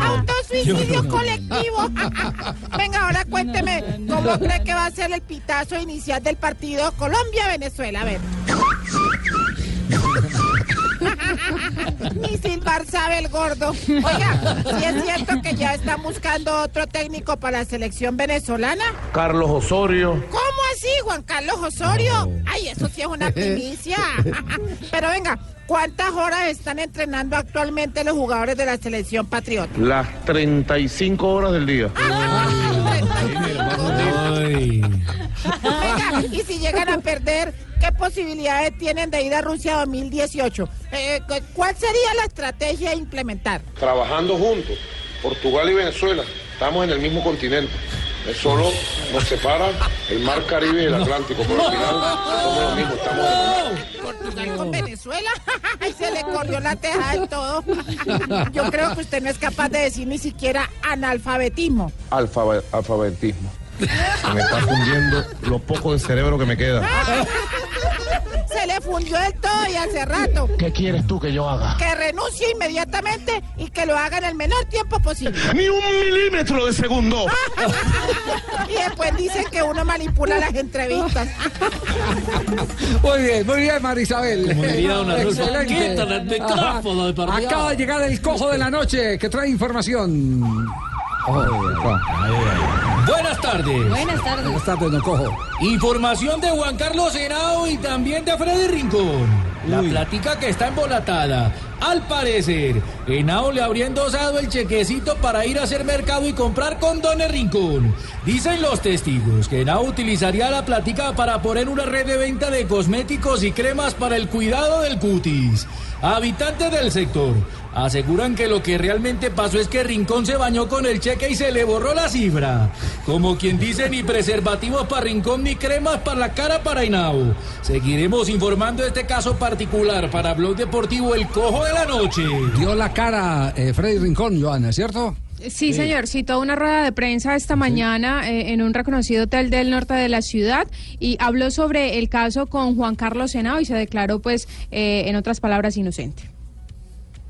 Autosuicidio colectivo. Venga, ahora cuénteme, ¿cómo cree que va a ser el pitazo inicial del partido Colombia-Venezuela? A ver. Ni silbar sabe el gordo. Oiga, ¿sí es cierto que ya están buscando otro técnico para la selección venezolana? Carlos Osorio. ¿Cómo así, Juan Carlos Osorio? Ay, eso sí es una primicia. Pero venga, ¿cuántas horas están entrenando actualmente los jugadores de la selección patriota? Las 35 horas del día. Venga, y si llegan a perder, ¿qué posibilidades tienen de ir a Rusia 2018? Eh, cu- ¿Cuál sería la estrategia a implementar? Trabajando juntos, Portugal y Venezuela. Estamos en el mismo continente. Solo nos separa el mar Caribe y el Atlántico, pero al final somos lo mismo, estamos hermanados. Portugal con Venezuela. Ay, se le corrió la teja del todo. Yo creo que usted no es capaz de decir ni siquiera analfabetismo. Alfabe- alfabetismo. Se me está fundiendo lo poco de cerebro que me queda. Se le fundió del todo y hace rato. ¿Qué quieres tú que yo haga? Que renuncie inmediatamente y que lo haga en el menor tiempo posible. ¡Ni un milímetro de segundo! y después dicen que uno manipula las entrevistas. Muy bien, muy bien, María Isabel. Como diría don Excelente. el. Acaba de llegar el cojo de la noche que trae información. Oh, Buenas tardes. Buenas tardes. Buenas tardes, don Cojo. Información de Juan Carlos Henao y también de Freddy Rincón. La plática que está embolatada. Al parecer, Henao le habría endosado el chequecito para ir a hacer mercado y comprar condones Rincón. Dicen los testigos que Henao utilizaría la plática para poner una red de venta de cosméticos y cremas para el cuidado del cutis. Habitantes del sector aseguran que lo que realmente pasó es que Rincón se bañó con el cheque y se le borró la cifra. Como quien dice, ni preservativos para Rincón ni cremas para la cara para Henao. Seguiremos informando de este caso particular para Blog Deportivo El Cojo de la Noche. Dio la cara eh, Freddy Rincón, Joana, ¿cierto? Sí, señor, citó una rueda de prensa esta mañana eh, en un reconocido hotel del norte de la ciudad y habló sobre el caso con Juan Carlos Senado y se declaró, pues, eh, en otras palabras, inocente.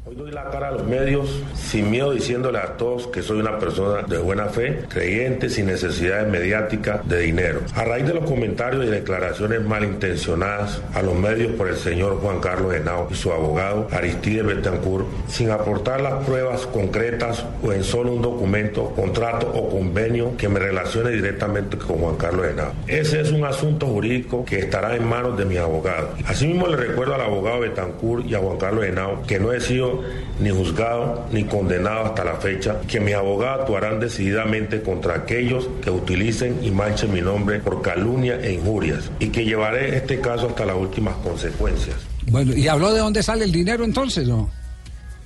Hoy doy la cara a los medios sin miedo diciéndole a todos que soy una persona de buena fe, creyente, sin necesidades mediáticas de dinero. A raíz de los comentarios y declaraciones malintencionadas a los medios por el señor Juan Carlos Henao y su abogado Aristide Betancourt, sin aportar las pruebas concretas o en solo un documento, contrato o convenio que me relacione directamente con Juan Carlos Henao. Ese es un asunto jurídico que estará en manos de mi abogado. Asimismo le recuerdo al abogado Betancourt y a Juan Carlos Henao que no he sido ni juzgado ni condenado hasta la fecha, que mis abogados actuarán decididamente contra aquellos que utilicen y manchen mi nombre por calumnia e injurias y que llevaré este caso hasta las últimas consecuencias. Bueno, ¿y habló de dónde sale el dinero entonces, no?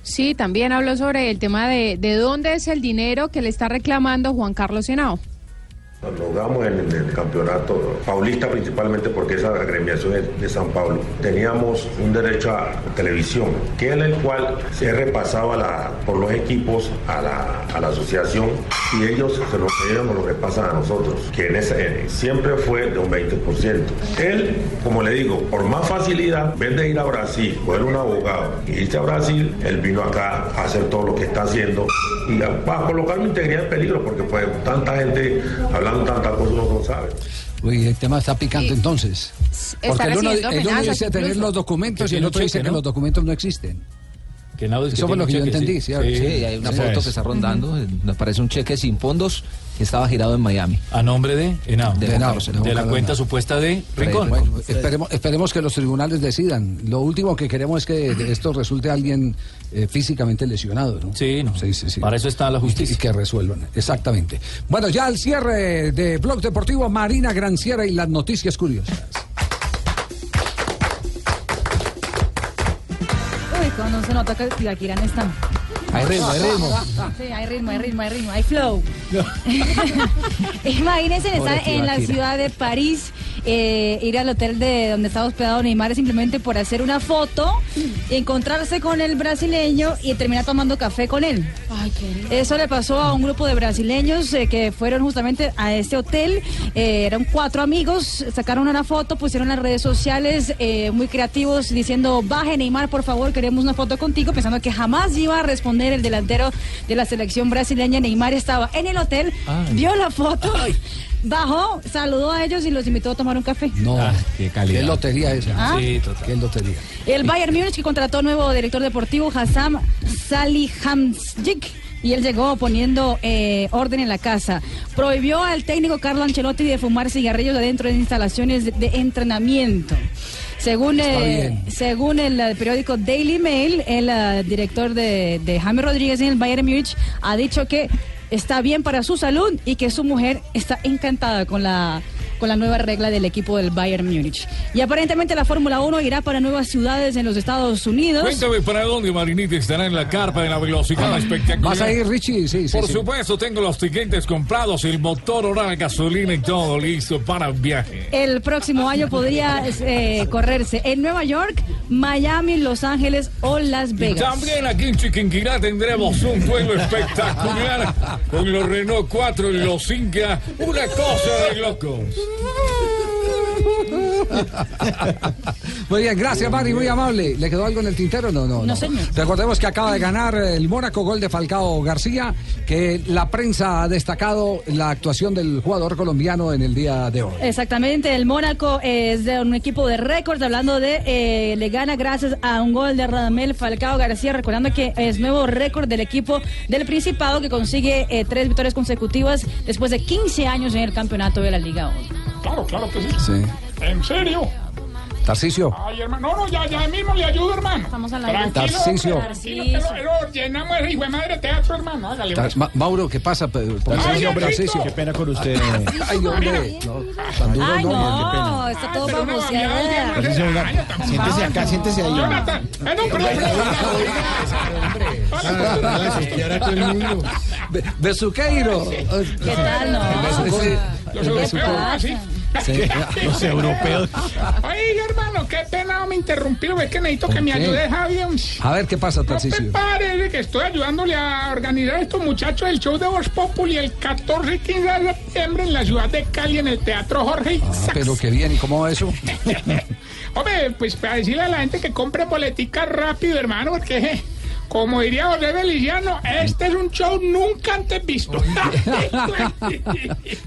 Sí, también habló sobre el tema de, de dónde es el dinero que le está reclamando Juan Carlos Henao. Cuando jugamos en el campeonato paulista principalmente porque esa agremiación es de San Pablo, teníamos un derecho a televisión, que es el cual se repasaba por los equipos a la, asociación y ellos se lo, ellos nos lo repasan a nosotros, que en ese, eh, siempre fue de un 20%. Él, como le digo, por más facilidad, en vez de ir a Brasil, coger un abogado y irse a Brasil, él vino acá a hacer todo lo que está haciendo y a, a colocar mi integridad en peligro porque pues tanta gente hablando tantas cosas uno no sabe. Uy, el tema está picante entonces. Porque el uno, el uno dice tener los documentos Que y el otro dice que ¿no? los documentos no existen. Que nada, es que Eso fue lo que yo entendí, sí. ¿cierto? Sí, hay una Sí, foto es. que está rondando. eh, Nos parece un cheque sin fondos que estaba girado en Miami. A nombre de Henao. De De, Henao, la cuenta supuesta de Rincón. Bueno, esperemos, esperemos que los tribunales decidan. Lo último que queremos es que de esto resulte alguien eh, físicamente lesionado, ¿no? Sí, no. Para eso está la justicia. Y que resuelvan, exactamente. Bueno, ya al cierre de Blog Deportivo, Marina Granciera y las noticias curiosas. Se nota que Tibaquirá no está. Hay ritmo, hay ritmo. Sí, hay ritmo, hay ritmo, hay ritmo, hay flow. Imagínense estar en la ciudad de París, eh, ir al hotel de donde estaba hospedado Neymar simplemente por hacer una foto, encontrarse con el brasileño y terminar tomando café con él. Eso le pasó a un grupo de brasileños eh, que fueron justamente a este hotel. Eh, eran cuatro amigos, sacaron una foto, pusieron en las redes sociales eh, muy creativos diciendo, baje Neymar, por favor, queremos una foto contigo, pensando que jamás iba a responder el delantero de la selección brasileña. Neymar estaba en el hotel, Ay. vio la foto, bajó, saludó a ellos y los invitó a tomar un café. No, qué Qué lotería esa. Ah. Sí, total. Qué lotería. El Bayern Múnich que contrató nuevo director deportivo Hassam Salihamidzic y él llegó poniendo eh, orden en la casa. Prohibió al técnico Carlo Ancelotti de fumar cigarrillos adentro de instalaciones de, de entrenamiento. Según, eh, según el eh, periódico Daily Mail, el director de, de James Rodríguez en el Bayern Múnich ha dicho que está bien para su salud y que su mujer está encantada con la con la nueva regla del equipo del Bayern Múnich. Y aparentemente la Fórmula 1 irá para nuevas ciudades en los Estados Unidos. Cuéntame para dónde Marinita estará en la carpa de la velocidad espectacular. ¿Vas a ir, Richie? Sí, sí. Por sí. supuesto, tengo los tiquetes comprados, el motor oral, gasolina y todo listo para el viaje. El próximo año podría eh, correrse en Nueva York, Miami, Los Ángeles o Las Vegas. también aquí en Chiquinquirá tendremos un duelo espectacular con los Renault 4 y los Inca. Una cosa de locos. Muy bien, gracias Mari, muy amable. ¿Le quedó algo en el tintero? No, no. No, señor. Recordemos que acaba de ganar el Mónaco, gol de Falcao García, que la prensa ha destacado la actuación del jugador colombiano en el día de hoy. Exactamente, el Mónaco es de un equipo de récords, hablando de, eh, le gana gracias a un gol de Radamel Falcao García, recordando que es nuevo récord del equipo del Principado que consigue eh, tres victorias consecutivas después de 15 años en el campeonato de la Liga 1. Claro, claro que sí. Sí. ¿En serio? Tarcicio. Ay, hermano, no, no, ya, ya mismo le ayudo, hermano. Estamos Tarcisio. hombre, tranquilo, lo llenamos de hijo de madre teatro, hermano. Hágale, Tar- pues. Ma- Mauro, ¿qué pasa? Hombre. Qué pena con usted. Ay, hombre. No, tan duro Ay, no. no, está todo pero una babiada, venga, siéntese acá, siéntese ahí. hombre. Jonathan, eh, no, el. Be- Besuqueiro. ¿Qué tal, no? Los europeos, así. Sí. Los europeos. Ay, hermano, qué pena me interrumpieron. Es que necesito que me ayude, Javier. A ver, ¿qué pasa, No te Tarcicio? pares que estoy ayudándole a organizar a estos muchachos del show de Voz Populi el 14 y 15 de septiembre en la ciudad de Cali, en el Teatro Jorge Ah, pero qué bien, ¿y cómo va eso? Hombre, pues para decirle a la gente que compre boletica rápido, hermano, porque como diría José Feliciano, este es un show nunca antes visto.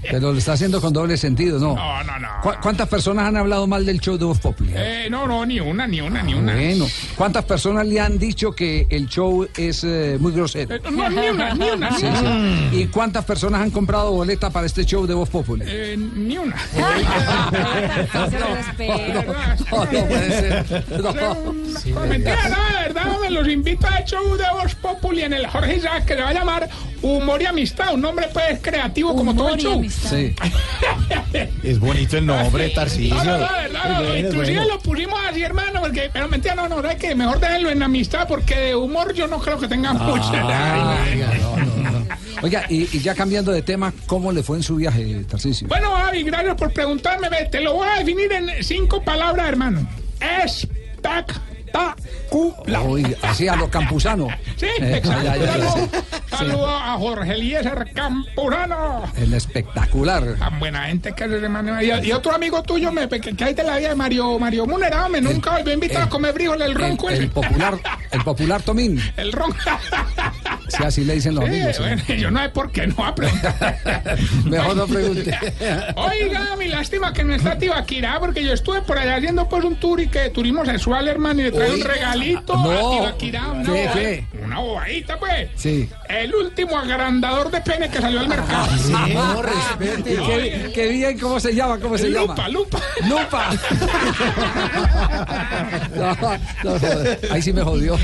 Pero lo está haciendo con doble sentido, ¿no? No, no, no. ¿Cu- ¿Cuántas personas han hablado mal del show de Voz Populi? Eh, no, no, ni una, ni una, ni una. Bueno, ¿cuántas personas le han dicho que el show es eh, muy grosero? Eh, no, ni una, ni una, Sí, sí. ¿Y cuántas personas han comprado boleta para este show de Voz Populi? Eh, ni una. Se lo respeto. No, no puede ser. No. No, mentira, no, de verdad. me los invito a show de Voz Populi en el Jorge Isaac que se va a llamar Humor y Amistad. Un nombre pues creativo como todo el show. Sí. Es bonito el nombre, Tarcisio. No, no, no, no, inclusive lo pusimos así, hermano, porque, pero mentira, no, no, no, hay que mejor déjenlo en amistad, porque de humor yo no creo que tenga mucho. Oiga, y, y ya cambiando de tema, ¿cómo le fue en su viaje, Tarcisio? Bueno, Avi, gracias por preguntarme. Ve, Te lo voy a definir en cinco palabras, hermano. Espectacular. Uy, así a los campusanos. Sí, Eh, Saludo, a Jorge Eliezer Campurano. El espectacular. Tan buena gente que es hermano. Y, y otro amigo tuyo, me, que, que hay de la vida de Mario, Mario Munerado, me nunca volvió a invitar a comer frijoles, el ronco El, el popular, el popular Tomín. El ronco. Si así le dicen los Sí, amigos. sí. yo no sé por qué no va a preguntar. Mejor no pregunte. Oiga, mi lástima que no está Tibaquirá, porque yo estuve por allá haciendo pues un tour y que turismo sexual, hermano, y le trae un regalito No. a Tibaquirá. Una, ¿Qué, boba- qué? una bobadita, pues. Sí. El último agrandador de pene que salió al mercado. No, respete. ¿Qué, qué bien, ¿cómo se llama? ¿Cómo se llama? Lupa, lupa. Lupa. No, no, no, ahí sí me jodió.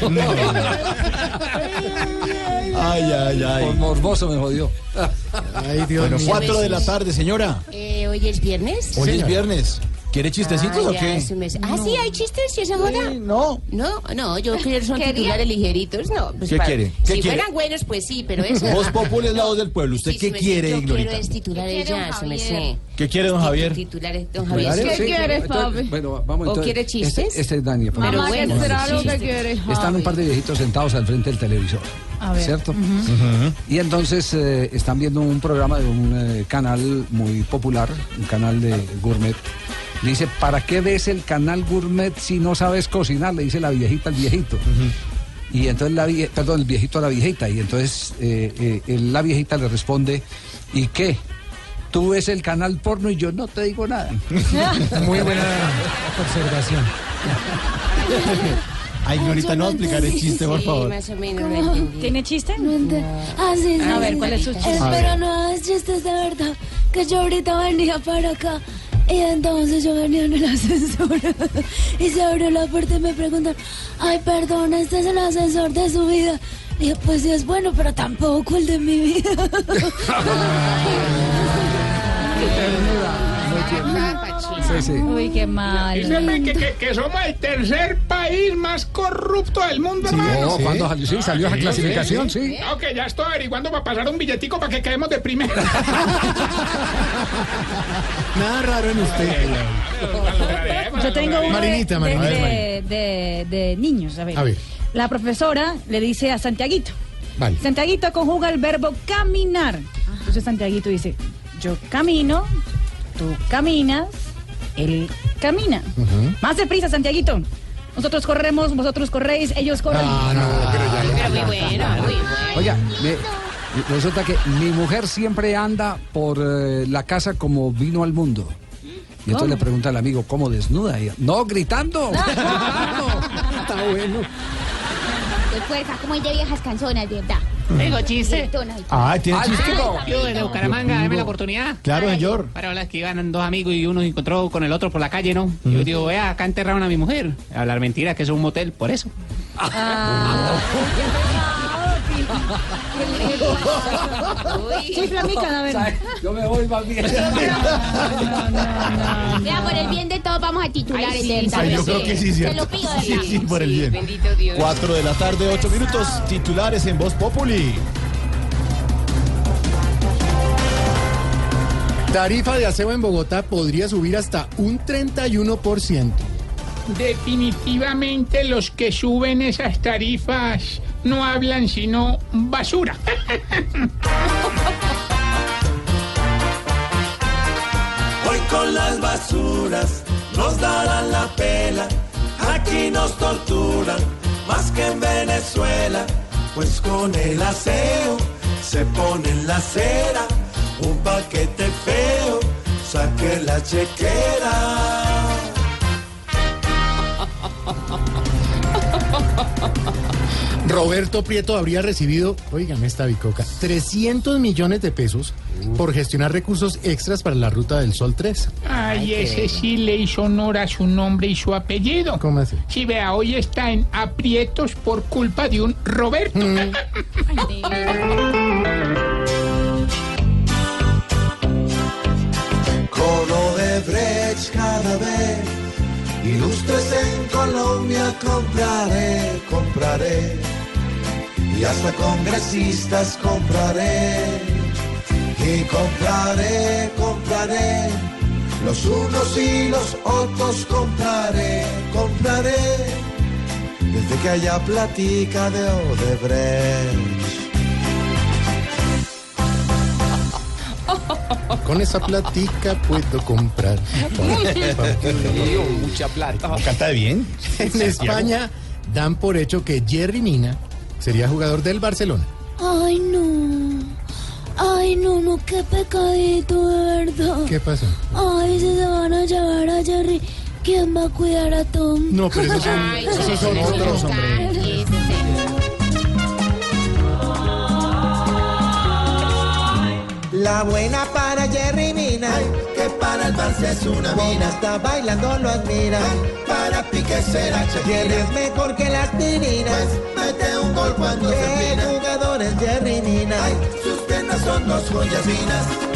Ay, ay, ay. Por morboso me jodió. Ay, Dios bueno, cuatro de la tarde, señora. Eh, ¿Hoy es viernes? Hoy es viernes. ¿Quiere chistecitos Ah, o qué? Ah, sí, hay chistes y esa joda. no. No, no, yo quiero son ¿Qué titulares ligeritos, no. pues ¿Qué para- quiere? ¿Qué si quiere? fueran buenos, pues sí, pero eso. Voz Populi es la voz del pueblo. ¿Usted Sí, qué sí, quiere, Yo quiero Ignorita? es titulares ya, eso me sé. ¿Qué quiere, don Javier? Titulares, don Javier. ¿Qué quieres, papi? Bueno, vamos ¿O quiere chistes? Este, este es Dani. Pero bueno, será lo que quieres, Están un par de viejitos sentados al frente del televisor. A ver. ¿Cierto? Y entonces eh, están viendo un programa de un eh, canal muy popular, un canal de gourmet. Dice, ¿para qué ves el canal gourmet si no sabes cocinar? Le dice la viejita al viejito. Y entonces la vie- perdón, el viejito a la viejita. Y entonces eh, eh, la viejita le responde, ¿y qué? Tú ves el canal porno y yo no te digo nada. Muy buena observación. Ay, Ignorita, no va a explicar el chiste, por favor. más o menos lo ¿Cómo? entendí. ¿Tiene chiste? Ah, sí, sí. A ver. ¿cuál es su chiste? Pero no es chistes de verdad. Que yo ahorita venía para acá. Y entonces yo venía en el ascensor. y se abrió la puerta y me preguntan: Ay, perdón, este es el ascensor de su vida. Y yo, pues sí es bueno, pero tampoco el de mi vida. Sí, sí. Uy, qué mal. Dígame que, que, que somos el tercer país más corrupto del mundo, hermano. no, ¿cuándo salió? Sí, salió esa clasificación, sí. Ok, ya estoy averiguando para pasar un billetico para que quedemos de primera. Nada raro en usted. Yo tengo uno Marinita, de, Marinita. de- de- de niños. A ver. A ver. La profesora le dice a Santiaguito. Vale. Santiaguito conjuga el verbo caminar. Entonces Santiaguito dice, yo camino, tú caminas, él camina. Más deprisa, Santiaguito. Nosotros corremos, vosotros corréis, ellos corren. Ah, no, pero ya. Pero muy bueno, muy bueno. Oiga, me- resulta que mi mujer siempre anda por eh, la casa como vino al mundo. Y entonces ¿Cómo? le pregunta al amigo, ¿cómo desnuda? Y ella, no, gritando. Está bueno. De fuerza, como es de viejas canzonas, de verdad. Tengo chiste. Ah, ¿tiene Ah, chiste? digo. Yo de Bucaramanga, dame la oportunidad. Claro, señor. Para hablar que iban dos amigos y uno se encontró con el otro por la calle, ¿no? Y Yo digo, vea, acá enterraron a mi mujer. Hablar mentira, que es un motel, por eso. Chifla mi cadáver. Yo me voy más bien. Vea, por el bien de todos vamos a titular Ay, el sí. Ay, yo creo que sí, Te lo pido, de Sí, por el bien. Bendito Dios. Cuatro de la tarde, ocho minutos. Titulares en Voz Populi. Tarifa de aseo en Bogotá podría subir hasta un 31%. Definitivamente los que suben esas tarifas no hablan sino basura. Hoy con las basuras nos darán la pela. Aquí nos torturan más que en Venezuela. Pues con el aseo se pone en la acera un paquete feo. Saque la chequera. Roberto Prieto habría recibido, oígame esta bicoca, 300 millones de pesos por gestionar recursos extras para la ruta del Sol 3. Ay, ese sí le hizo honor a su nombre y su apellido. ¿Cómo así? Sí, vea, hoy está en aprietos por culpa de un Roberto. Con Odebrecht cada vez ilustres en Colombia compraré, compraré y hasta congresistas compraré y compraré, compraré los unos y los otros compraré, compraré desde que haya platica de Odebrecht. Con esa platica puedo comprar. mucha plata. ¿Canta bien? En España dan por hecho que Jerry Mina sería jugador del Barcelona. Ay, no. Ay, no, no, qué pecadito, de verdad. ¿Qué pasó? Ay, si se van a llevar a Jerry, ¿quién va a cuidar a Tom? No, pero esos son, Ay, esos son no, otros, no, hombre. La buena para Jerry Mina, que para el Barça es una mina. está bailando lo admira, para Pique será Jerry es mejor que las tirinas, mete un gol cuando se empina. jugador es Jerry Mina, sus piernas son dos joyas finas.